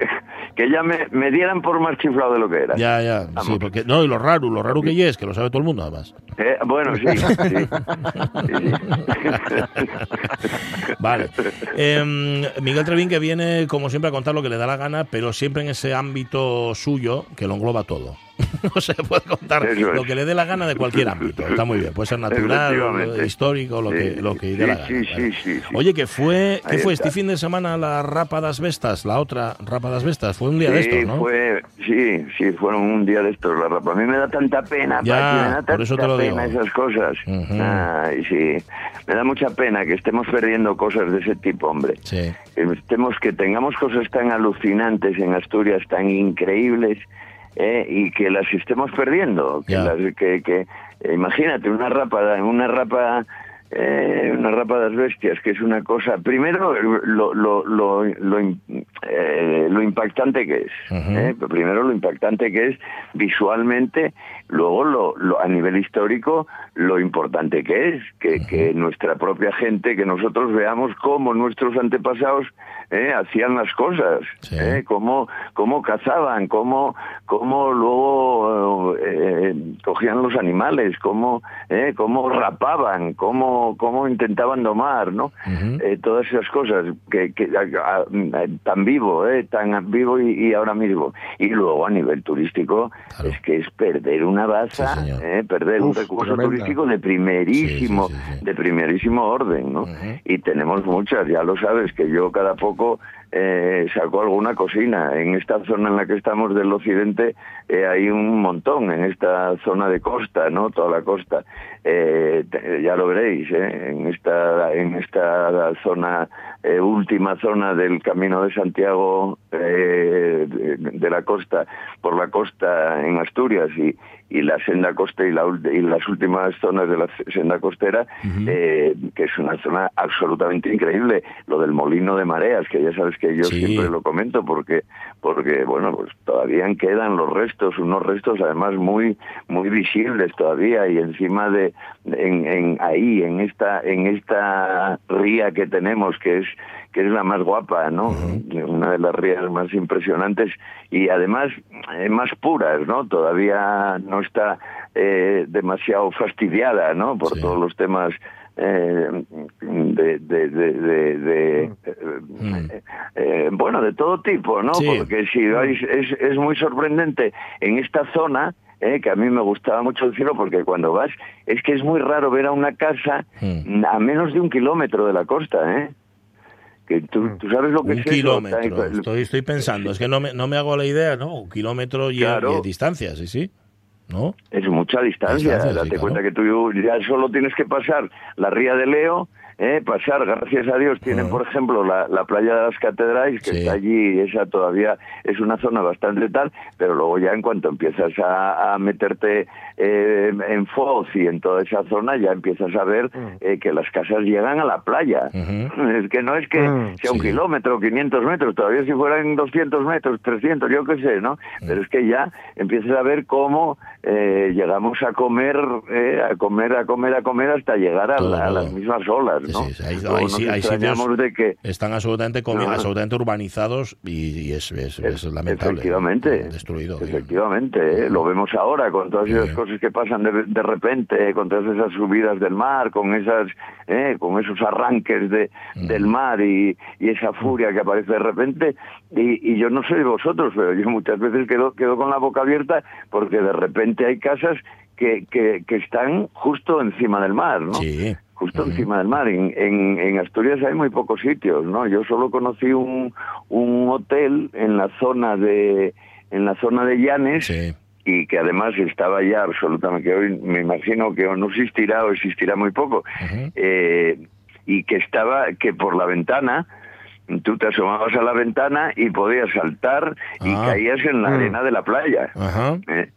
que ya me, me dieran por más chiflado de lo que era. Ya, ya, sí, porque no, y lo raro, lo raro que ya es, que lo sabe todo el mundo además. Eh, bueno, sí, sí. Sí, sí. Vale. Em, Miguel Trevín que viene, como siempre, a contar lo que le da la gana, pero siempre en ese ámbito suyo que lo engloba todo. no se puede contar es. lo que le dé la gana de cualquier ámbito. Está muy bien. Puede ser natural, histórico, lo que, lo que dé sí, la gana. sí, sí. Oye, que fue, ¿qué fue este fin de semana la Rapa das Vestas? La otra Rapa das Vestas. Fue un día de estos, ¿no? fue, sí, sí, fueron un día de estos, la rapa. A mí me da tanta pena, Ya, Pachi, me da por tanta eso te lo pena esas cosas. Ujú. Ay, sí, me da mucha pena que estemos perdiendo cosas de ese tipo, hombre. Estemos, que tengamos cosas tan alucinantes en Asturias, tan increíbles, eh, y que las estemos perdiendo. Que, las- que, que- eh, imagínate, una rapa, una rapa, eh, una rapa de las bestias, que es una cosa, primero lo, lo, lo, lo, eh, lo impactante que es. Eh, primero lo impactante que es visualmente, luego lo, lo- a nivel histórico lo importante que es, que, que nuestra propia gente, que nosotros veamos cómo nuestros antepasados eh, hacían las cosas, Sí. eh, cómo, cómo cazaban, cómo, cómo luego eh, cogían los animales, cómo, eh, cómo rapaban, cómo, cómo intentaban domar, ¿no? Eh, todas esas cosas que, que a- a- tan vivo, eh, tan vivo y, y ahora mismo. Y luego a nivel turístico Claro. es que es perder una baza, Sí, señor. eh, perder un recurso tremenda. turístico de primerísimo, Sí, sí, de primerísimo orden, ¿no? Y tenemos muchas, ya lo sabes, que yo cada poco eh, saco alguna cocina. En esta zona en la que estamos del occidente eh, hay un montón, en esta zona de costa, ¿no? Toda la costa. Eh, ya lo veréis, ¿eh? En esta, en esta zona, eh, última zona del Camino de Santiago de, de la costa, por la costa en Asturias y, y la senda costa y, la, y las últimas zonas de la senda costera, eh, que es una zona absolutamente increíble. Lo del molino de mareas, que ya sabes que yo Sí. siempre lo comento, porque, porque bueno, pues todavía quedan los restos, unos restos además muy, muy visibles todavía y encima de, en, en ahí, en esta, en esta ría que tenemos, que es que es la más guapa, ¿no? Una de las rías más impresionantes y además eh, más puras, ¿no? Todavía no está eh, demasiado fastidiada, ¿no? Por Sí. todos los temas eh, de, de, de, de- de, Mm. eh, eh, bueno, de todo tipo, ¿no? Sí. Porque si vais, es, es muy sorprendente en esta zona, eh, que a mí me gustaba mucho decirlo, porque cuando vas, es que es muy raro ver a una casa Mm. a menos de un kilómetro de la costa, ¿eh? Que tú, tú sabes lo que Un es kilómetro. Estoy, estoy pensando. Es que no me, no me hago la idea, ¿no? Un kilómetro y, Claro. distancia, sí, sí. ¿No? Es mucha distancia. Distancia, sí, Date claro. cuenta que tú ya solo tienes que pasar la ría de Leo, eh, pasar, gracias a Dios, tienen, Ujú. por ejemplo, la, la playa de las catedrales, que Sí. está allí, esa todavía es una zona bastante tal, pero luego ya en cuanto empiezas a, a meterte eh, en Foz y en toda esa zona, ya empiezas a ver eh, que las casas llegan a la playa. Es que no es que Mm, sea un sí. kilómetro, 500 metros, todavía si fueran 200 metros, 300, yo qué sé, ¿no? Mm. Pero es que ya empiezas a ver cómo eh, llegamos a comer, eh, a comer, a comer, a comer hasta llegar a, la- a las mismas olas, ¿no? sí, hay- Luego hay- nos sí, hay sitios- de que Están absolutamente, No. absolutamente urbanizados y, y es, es, es lamentable. Efectivamente, Destruido. digo. efectivamente, ¿eh? lo vemos ahora con todas esas cosas que pasan de, de repente, con todas esas subidas del mar, con esas, ¿eh? con esos arranques de, del mar y, y esa furia que aparece de repente. Y, y yo no sé de vosotros, pero yo muchas veces quedo, quedo con la boca abierta porque de repente hay casas que, que, que están justo encima del mar, ¿no? Sí. Justo encima del mar. En, en, en Asturias hay muy pocos sitios, ¿no? Yo solo conocí un, un hotel en la zona de en la zona de Llanes Sí. y que además estaba ya absolutamente, que hoy me imagino que o no existirá o existirá muy poco, eh, y que estaba, que por la ventana, tú te asomabas a la ventana y podías saltar y Ah. caías en la Mm. arena de la playa. Eh,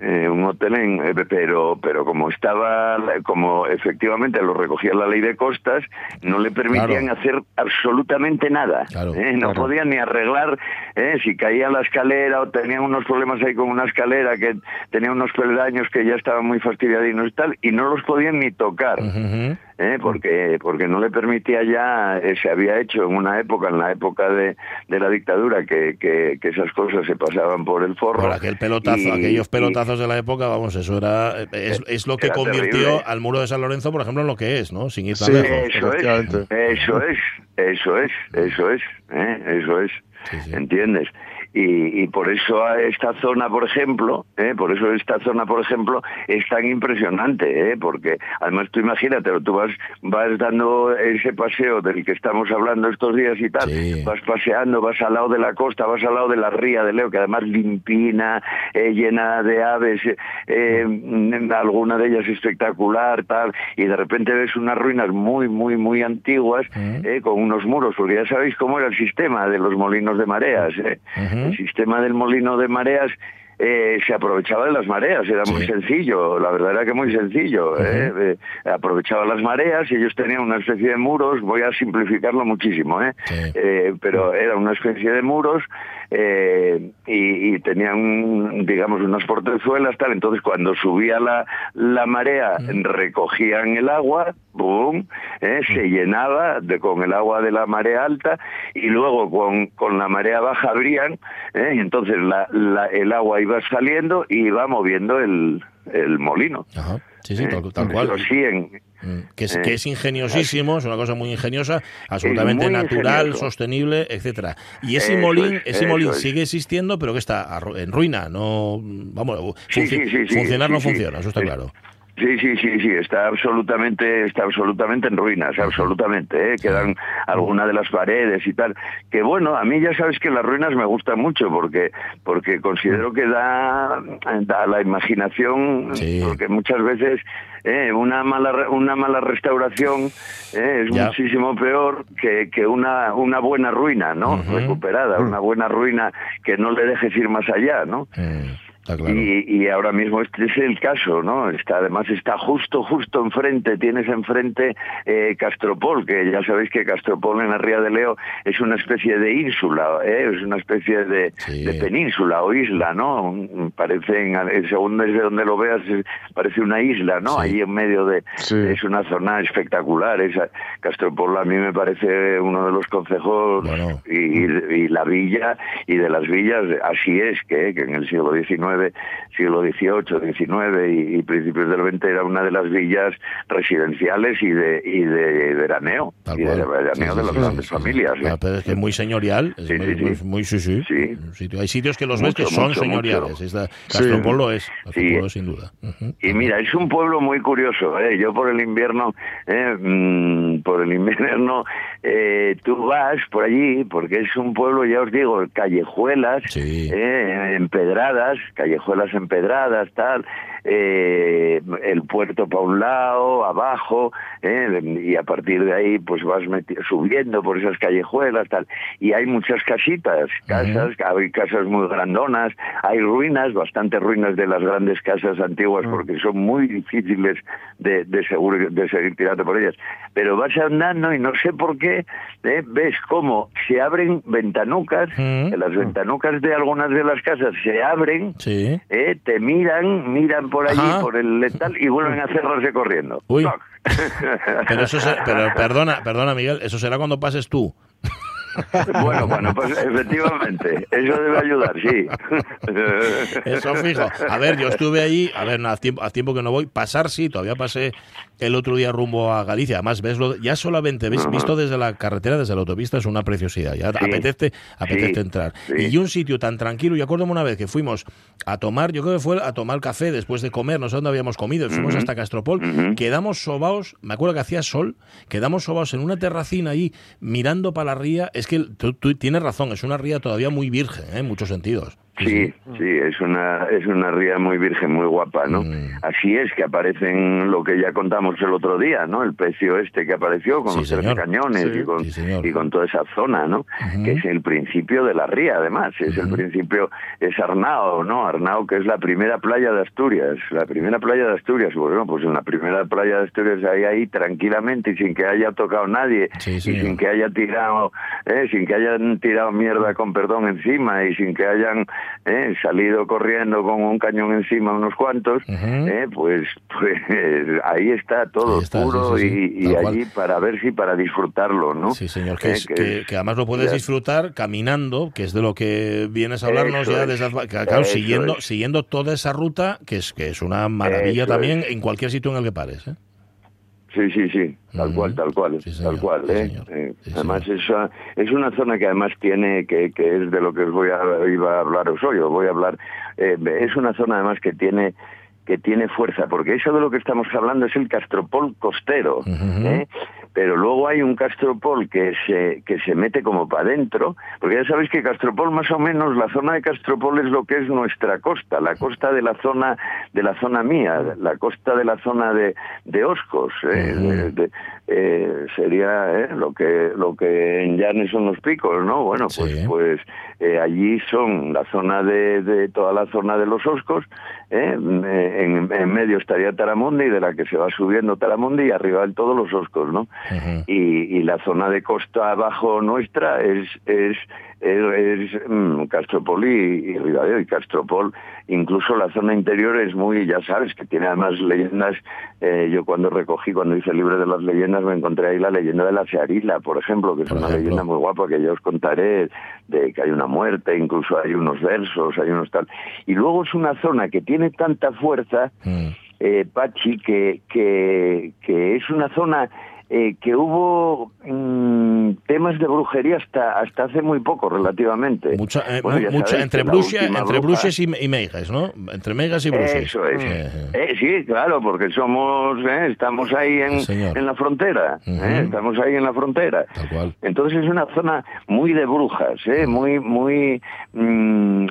Eh, un hotel en eh, pero pero como estaba como efectivamente lo recogía la ley de costas no le permitían Claro. hacer absolutamente nada Claro, ¿eh? no claro. podían ni arreglar ¿eh? si caía la escalera o tenían unos problemas ahí con una escalera que tenía unos peldaños que ya estaban muy fastidiadinos y tal y no los podían ni tocar. ¿eh? porque porque no le permitía ya eh, se había hecho en una época en la época de, de la dictadura que, que, que esas cosas se pasaban por el forro Por aquel pelotazo, y- aquellos pelotazos de la época, vamos, eso era es, es lo que Era convirtió terrible. al muro de San Lorenzo, por ejemplo, en lo que es, ¿no? Sin ir tan Sí, lejos. Eso es, eso es, eso es, eso es, ¿eh? eso es, Sí, sí. ¿entiendes? Y, y por eso esta zona, por ejemplo, ¿eh? por eso esta zona, por ejemplo, es tan impresionante, ¿eh? porque además tú imagínate, tú vas, vas dando ese paseo del que estamos hablando estos días y tal, Sí. vas paseando, vas al lado de la costa, vas al lado de la ría de Leo, que además limpina, eh, llena de aves, eh, alguna de ellas espectacular, tal, y de repente ves unas ruinas muy, muy, muy antiguas, eh, con unos muros, porque ya sabéis cómo era el sistema de los molinos de mareas. eh. El sistema del molino de mareas eh, se aprovechaba de las mareas, era muy sencillo, la verdad era que muy sencillo. eh, eh, aprovechaba las mareas y ellos tenían una especie de muros, voy a simplificarlo muchísimo, ¿eh? Sí. Eh, pero era una especie de muros eh, y, y tenían, digamos, unas portezuelas, tal. Entonces, cuando subía la, la marea, recogían el agua, ¡boom! eh, se llenaba de, con el agua de la marea alta y luego con, con la marea baja abrían, eh, y entonces la, la- el agua iba saliendo y iba moviendo el, el molino. Ajá. Sí, sí, eh. tal, tal cual. En, Mm, Que es, Eh, que es ingeniosísimo, es una cosa muy ingeniosa, absolutamente muy natural, ingenioso. sostenible, etcétera. Y ese molín, es, ese molín sigue existiendo, pero que está en ruina, no, vamos, funcionar no funciona, eso está Sí. claro. Sí, sí, sí, sí, está absolutamente, está absolutamente en ruinas, absolutamente, ¿eh? quedan algunas de las paredes y tal. Que bueno, a mí ya sabes que las ruinas me gustan mucho porque, porque considero que da, da a la imaginación, Sí. porque muchas veces eh, una mala, una mala restauración eh, es Ya. muchísimo peor que, que una, una buena ruina, ¿no? Recuperada, una buena ruina que no le dejes ir más allá, ¿no? Está claro. Y, y ahora mismo este es el caso, ¿no? Está además está justo justo enfrente, tienes enfrente eh, Castropol, que ya sabéis que Castropol en la Ría de Leo es una especie de ínsula, ¿eh? es una especie de, Sí. de península o isla, ¿no? Parece, según desde donde lo veas, parece una isla, ¿no? Sí. Ahí en medio de... Sí. Es una zona espectacular, esa Castropol a mí me parece uno de los concejos Bueno. y, y la villa y de las villas así es que, que en el siglo XIX siglo XVIII XIX y, y principios del XX era una de las villas residenciales y de y de veraneo Tal y de veraneo Sí, de sí, las sí, grandes sí, familias sí. ¿eh? Ah, pero es que es muy señorial, es Sí, muy, sí, sí. muy- muy- sí, sí. Sitio- hay sitios que los ves que son mucho, señoriales. mucho. Es la- Castropol lo es, Castropol Sí. sin duda. Y mira, es un pueblo muy curioso. ¿eh? Yo por el invierno, ¿eh? Mm, por el invierno, eh, tú vas por allí, porque es un pueblo, ya os digo, callejuelas, Sí. ¿eh? empedradas, callejuelas empedradas, tal. Eh, el puerto para un lado, abajo, ¿eh? y a partir de ahí pues vas subiendo por esas callejuelas, tal. Y hay muchas casitas, casas, hay casas muy grandonas, hay ruinas, bastantes ruinas de las grandes casas antiguas porque son muy difíciles de, de, seguro, de seguir tirando por ellas. Pero vas andando y no sé por qué, ¿eh? ves cómo se abren ventanucas, Mm. que las ventanucas de algunas de las casas se abren, Sí. ¿eh? te miran, miran por allí, Ajá. por el letal y vuelven a cerrarse corriendo. Uy. Pero eso se- pero perdona, perdona Miguel, eso será cuando pases tú. Bueno, bueno, pues efectivamente, eso debe ayudar, sí. Eso fijo. A ver, yo estuve allí, a ver, no, hace tiempo, tiempo que no voy, pasar sí, todavía pasé el otro día rumbo a Galicia. Además, ves lo, ya solamente ves, visto desde la carretera, desde la autopista, es una preciosidad. Ya apetece, apetece sí, entrar. sí. Y un sitio tan tranquilo, yo acuerdo una vez que fuimos a tomar, yo creo que fue a tomar café después de comer, no sé dónde habíamos comido, y fuimos hasta Castropol, quedamos sobaos, me acuerdo que hacía sol, quedamos sobaos en una terracina ahí mirando para la ría. Es que tú, tienes razón, es una ría todavía muy virgen, ¿eh? en muchos sentidos. Sí, sí, es una es una ría muy virgen, muy guapa, ¿no? Mm. Así es que aparecen lo que ya contamos el otro día, ¿no? El pecio este que apareció con Sí, los tres cañones Sí. y con Sí, y con toda esa zona, ¿no? Que es el principio de la ría, además, es el principio es Arnao, ¿no? Arnao que es la primera playa de Asturias, la primera playa de Asturias, bueno, pues en la primera playa de Asturias ahí ahí tranquilamente y sin que haya tocado nadie Sí, y sin que haya tirado, eh, sin que hayan tirado mierda con perdón encima y sin que hayan eh, salido corriendo con un cañón encima unos cuantos, eh, pues, pues ahí está todo Ahí está, oscuro sí, sí, sí, y, allí para ver si para disfrutarlo, ¿no? Sí, señor, que, Eh, es- que, que además lo puedes ya- disfrutar caminando, que es de lo que vienes a hablarnos Eso ya es. desde claro, Eso siguiendo, es. siguiendo toda esa ruta, que es que es una maravilla Eso también es. en cualquier sitio en el que pares. ¿eh? Sí, sí, sí, tal cual, tal cual, Sí, tal cual. sí, ¿eh? Eh, Sí, además es, una- es una zona que además tiene, que, que es de lo que os voy a, iba a hablaros hoy, os voy a hablar, eh, es una zona además que tiene que tiene fuerza, porque eso de lo que estamos hablando es el Castropol costero. ¿eh? pero luego hay un Castropol que se, que se mete como para adentro, porque ya sabéis que Castropol más o menos, la zona de Castropol es lo que es nuestra costa, la costa de la zona, de la zona mía, la costa de la zona de, de Oscos, ¿eh? De- eh, sería ¿eh? lo que lo que en Llanes son los picos, ¿no? Bueno, pues Sí. pues eh, allí son la zona de, de toda la zona de los Oscos, ¿eh? en, en medio estaría Taramundi, de la que se va subiendo Taramundi y arriba en todos los Oscos, ¿no? Y, y la zona de costa abajo nuestra es es es, es, mm, Castropol y, y Ribadeo y Castropol incluso la zona interior es muy ya sabes que tiene además leyendas eh, yo cuando recogí cuando hice el libro de las leyendas me encontré ahí la leyenda de la Searila por ejemplo que es Por una ejemplo. leyenda muy guapa que ya os contaré de que hay una muerte incluso hay unos versos hay unos tal y luego es una zona que tiene tanta fuerza Mm. eh, Pachi, que, que, que es una zona eh, que hubo mm, temas de brujería hasta hasta hace muy poco, relativamente. Mucha, eh, Bueno, ya mucha- sabéis entre última entre Bruses y, y Meigas, ¿no? Entre Meigas y Bruses. Eso es. Eh, sí, claro, porque somos, eh, estamos ahí en, en la frontera, estamos ahí en la frontera. Tal cual. Entonces es una zona muy de brujas, ¿eh? muy, muy, mm,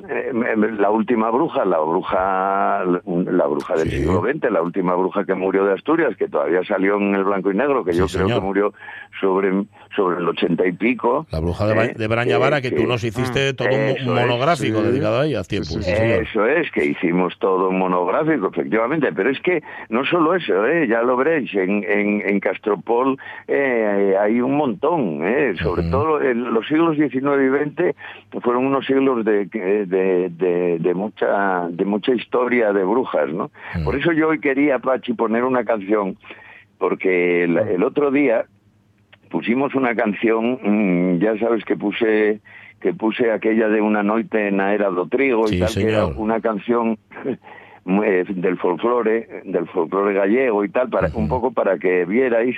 la última bruja, la bruja, la bruja del Sí. siglo XX, la última bruja que murió de Asturias, que todavía salió en el blanco y negro, que Sí, yo creo señor. que murió sobre, sobre el ochenta y pico. La bruja de, ¿eh? de Brañavara, que, Que- tú nos hiciste todo un es, monográfico sí. dedicado a ella hace tiempo. Sí, sí. Eso es, que hicimos todo un monográfico, efectivamente, pero es que no solo eso, ¿eh? ya lo veréis, en, en, en Castropol eh, hay un montón, ¿eh? sobre Ujú. todo en los siglos XIX y XX fueron unos siglos de, de, de, de mucha, de mucha historia de brujas, ¿no? Ujú. Por eso yo hoy quería, Pachi, poner una canción, porque el, el otro día pusimos una canción, mm, ya sabes que puse que puse aquella de una noite na era do trigo Sí, y tal, que era una canción eh, del folclore, del folclore gallego y tal, para un poco para que vierais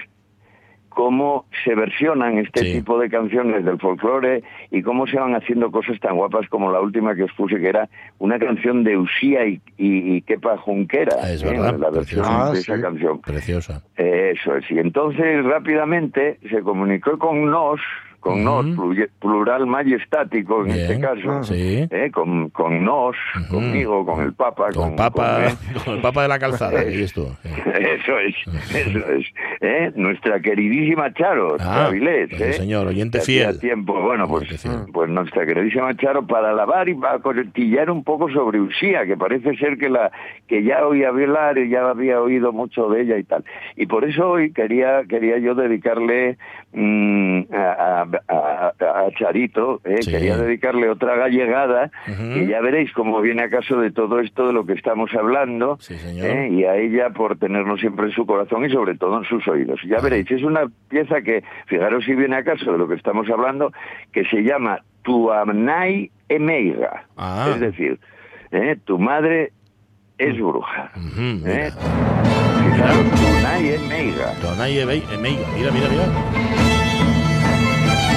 cómo se versionan este Sí. tipo de canciones del folclore y cómo se van haciendo cosas tan guapas como la última que os puse, que era una canción de Usía y, y, y Kepa Junquera, Ah, es ¿eh? verdad, la versión de Ah, esa sí. canción. Preciosa. Eso es. Y entonces rápidamente se comunicó con nos, con nos, plu- plural majestático en Bien. este caso, Sí. ¿eh? con, con nos, conmigo, con el Papa, Con Papa, con- con el Papa de la calzada. Eso es, eso es. ¿eh? Nuestra queridísima Charo, Ah, Avilés, ¿eh? señor, oyente fiel. tiempo, bueno, pues, fiel. pues nuestra queridísima Charo para lavar y para costillar un poco sobre Usía, que parece ser que la que ya oía hablar y ya había oído mucho de ella y tal. Y por eso hoy quería quería yo dedicarle mm, a, a- a- a Charito, ¿eh? Sí. quería dedicarle otra gallegada, y ya veréis cómo viene a caso de todo esto de lo que estamos hablando, Sí. ¿eh? y a ella por tenernos siempre en su corazón y sobre todo en sus oídos. Ya veréis, es una pieza que, fijaros si viene a caso de lo que estamos hablando, que se llama Tu Amnai Emeiga. Ah. Es decir, ¿eh? tu madre es bruja. ¿eh? Fijaros, Emeiga. Mira, mira, mira.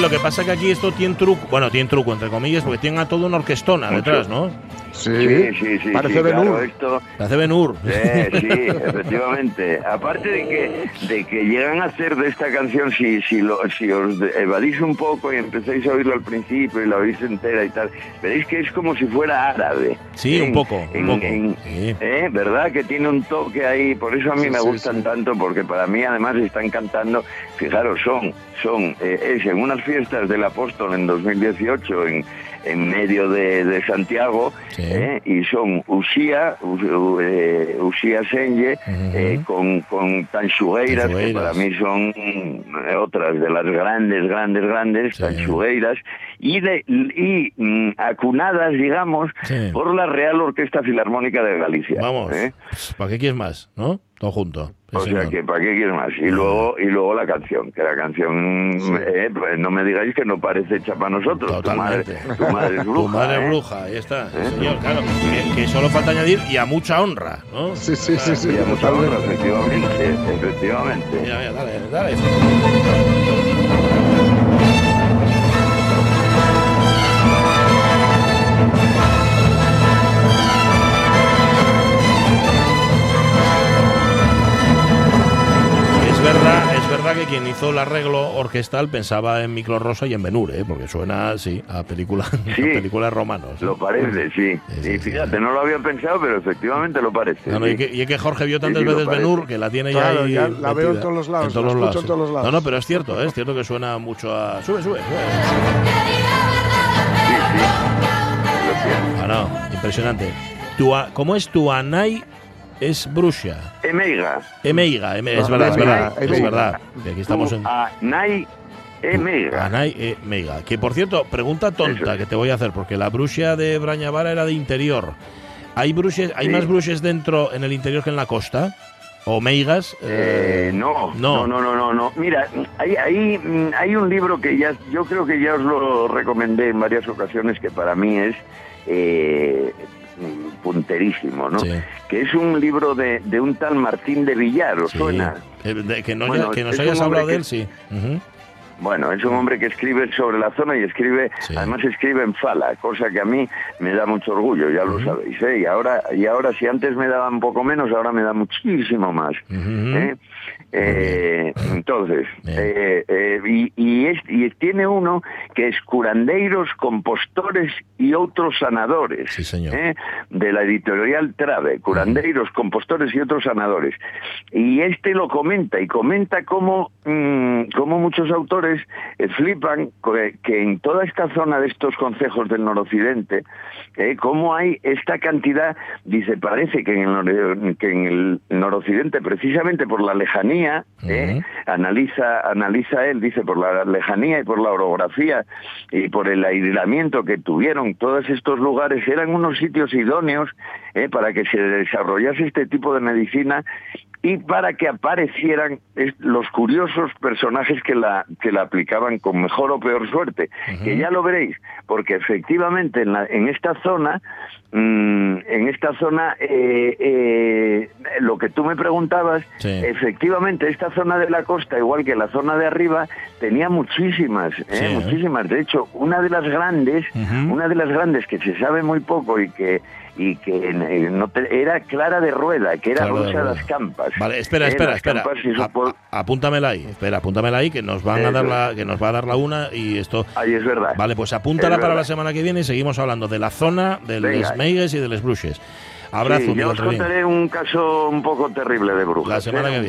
Lo que pasa que aquí esto tiene truco, bueno, tiene truco entre comillas, porque tiene a todo una orquestona detrás, ¿no? Sí, Sí, sí, sí. Parece sí, Ben claro, esto, Hace Ben-Hur. Eh, sí, efectivamente. Aparte de que, de que llegan a hacer de esta canción, si, si, lo, si os evadís un poco y empezáis a oírlo al principio y la oís entera y tal, veréis que es como si fuera árabe. Sí, un En- poco, un en- poco. en- Sí. ¿eh? ¿Verdad? Que tiene un toque ahí, por eso a mí Sí, me sí, gustan sí. tanto, porque para mí además están cantando, fijaros, son, son, eh, es en unas fiestas del apóstol en 2018 en, en medio de, de Santiago, Sí. ¿eh? y son Usía, U- U- eh, Usía Senye, eh, con, con Tanchugueiras, que para mí son eh, otras de las grandes, grandes, grandes, Sí. Tanchugueiras, y, de, y mm, acunadas, digamos, Sí. por la Real Orquesta Filarmónica de Galicia. Vamos, ¿eh? ¿para qué quieres más? ¿no? Todo junto. Sí, O sea que, ¿para qué quieres más? Y luego, y luego la canción, que la canción, eh, pues no me digáis que no parece hecha para nosotros. Tu madre, tu madre es bruja. Tu madre es ¿eh? bruja, ahí está, sí, señor, claro. Que, que solo falta añadir y a mucha honra, ¿no? Sí, sí, sí, sí. Y a mucha honra, efectivamente, efectivamente. Mira, mira, dale, dale. Verdad, es verdad que quien hizo el arreglo orquestal pensaba en Micro Rosa y en Benur, ¿eh? porque suena así a película, Sí. a película de romanos. Lo parece, sí. Sí, sí, Y sí, fíjate, sí. no lo había pensado, pero efectivamente lo parece. No, no, sí. y, que, y es que Jorge vio tantas veces. Benur que la tiene ya ahí. ya la veo en todos los lados, En todos la los escucho lados. en todos los lados. No, no, pero es cierto, ¿eh? es cierto que suena mucho a. Sube, sube, sube. Sí, sí. Ah, no, impresionante. Tu a- ¿Cómo es tu Anay? Es Brusia. Emeiga. Emeiga, Eme- es No, verdad, es verdad. Es verdad. Que aquí estamos en. Anai Emeiga. Anay Emeiga. Que por cierto, pregunta tonta que te voy a hacer, porque la Brusia de Brañavara era de interior. ¿Hay, bruxes, ¿hay Sí. más bruxes dentro en el interior que en la costa? ¿O meigas? Eh, no, no. no, no, no, no, no. Mira, hay, hay, mm, hay un libro que ya, yo creo que ya os lo recomendé en varias ocasiones, que para mí es eh, punterísimo, ¿no? Sí. Que es un libro de, de un tal Martín de Villar, ¿os Sí. suena? Eh, de- que, no Bueno, que nos hayas hablado de que- él, sí. Bueno, es un hombre que escribe sobre la zona y escribe, Sí. además escribe en fala, cosa que a mí me da mucho orgullo, ya lo sabéis, ¿eh? Y ahora, y ahora si antes me daba un poco menos, ahora me da muchísimo más. ¿eh? Eh, entonces, eh, eh, y, y, es- y tiene uno que es Curandeiros, Compostores y otros sanadores, Sí, señor. ¿eh? de la editorial Trave, Curandeiros, Compostores y otros sanadores. Y este lo comenta, y comenta cómo, mm, cómo muchos autores eh, flipan que, que en toda esta zona de estos concejos del noroccidente, cómo hay esta cantidad, dice, parece que en el, nor- que en el noroccidente, precisamente por la lejanía, eh, analiza, analiza él, dice, por la lejanía y por la orografía y por el aislamiento que tuvieron todos estos lugares, eran unos sitios idóneos eh, para que se desarrollase este tipo de medicina y para que aparecieran los curiosos personajes que la, que la aplicaban con mejor o peor suerte. Que ya lo veréis, porque efectivamente en, la- en esta zona, mm, en esta zona, eh, eh, lo que tú me preguntabas, Sí. efectivamente esta zona de la costa, igual que la zona de arriba, tenía muchísimas, ¿eh? Sí, ¿eh? muchísimas. De hecho, una de las grandes, una de las grandes que se sabe muy poco y que y que eh, no te- era Clara de Rueda, que era Clara de las Campas. Vale, espera, espera, espera. A- apúntamela ahí, espera, apúntamela ahí, que nos van a dar la, que nos va a dar la una y esto. Ahí es verdad. Vale, pues apúntala para la semana que viene y seguimos hablando de la zona, de Venga. les y de les Bruches. Abrazo, Sí, Miguel os contaré un caso un poco terrible de brujas. La semana ¿eh? que viene.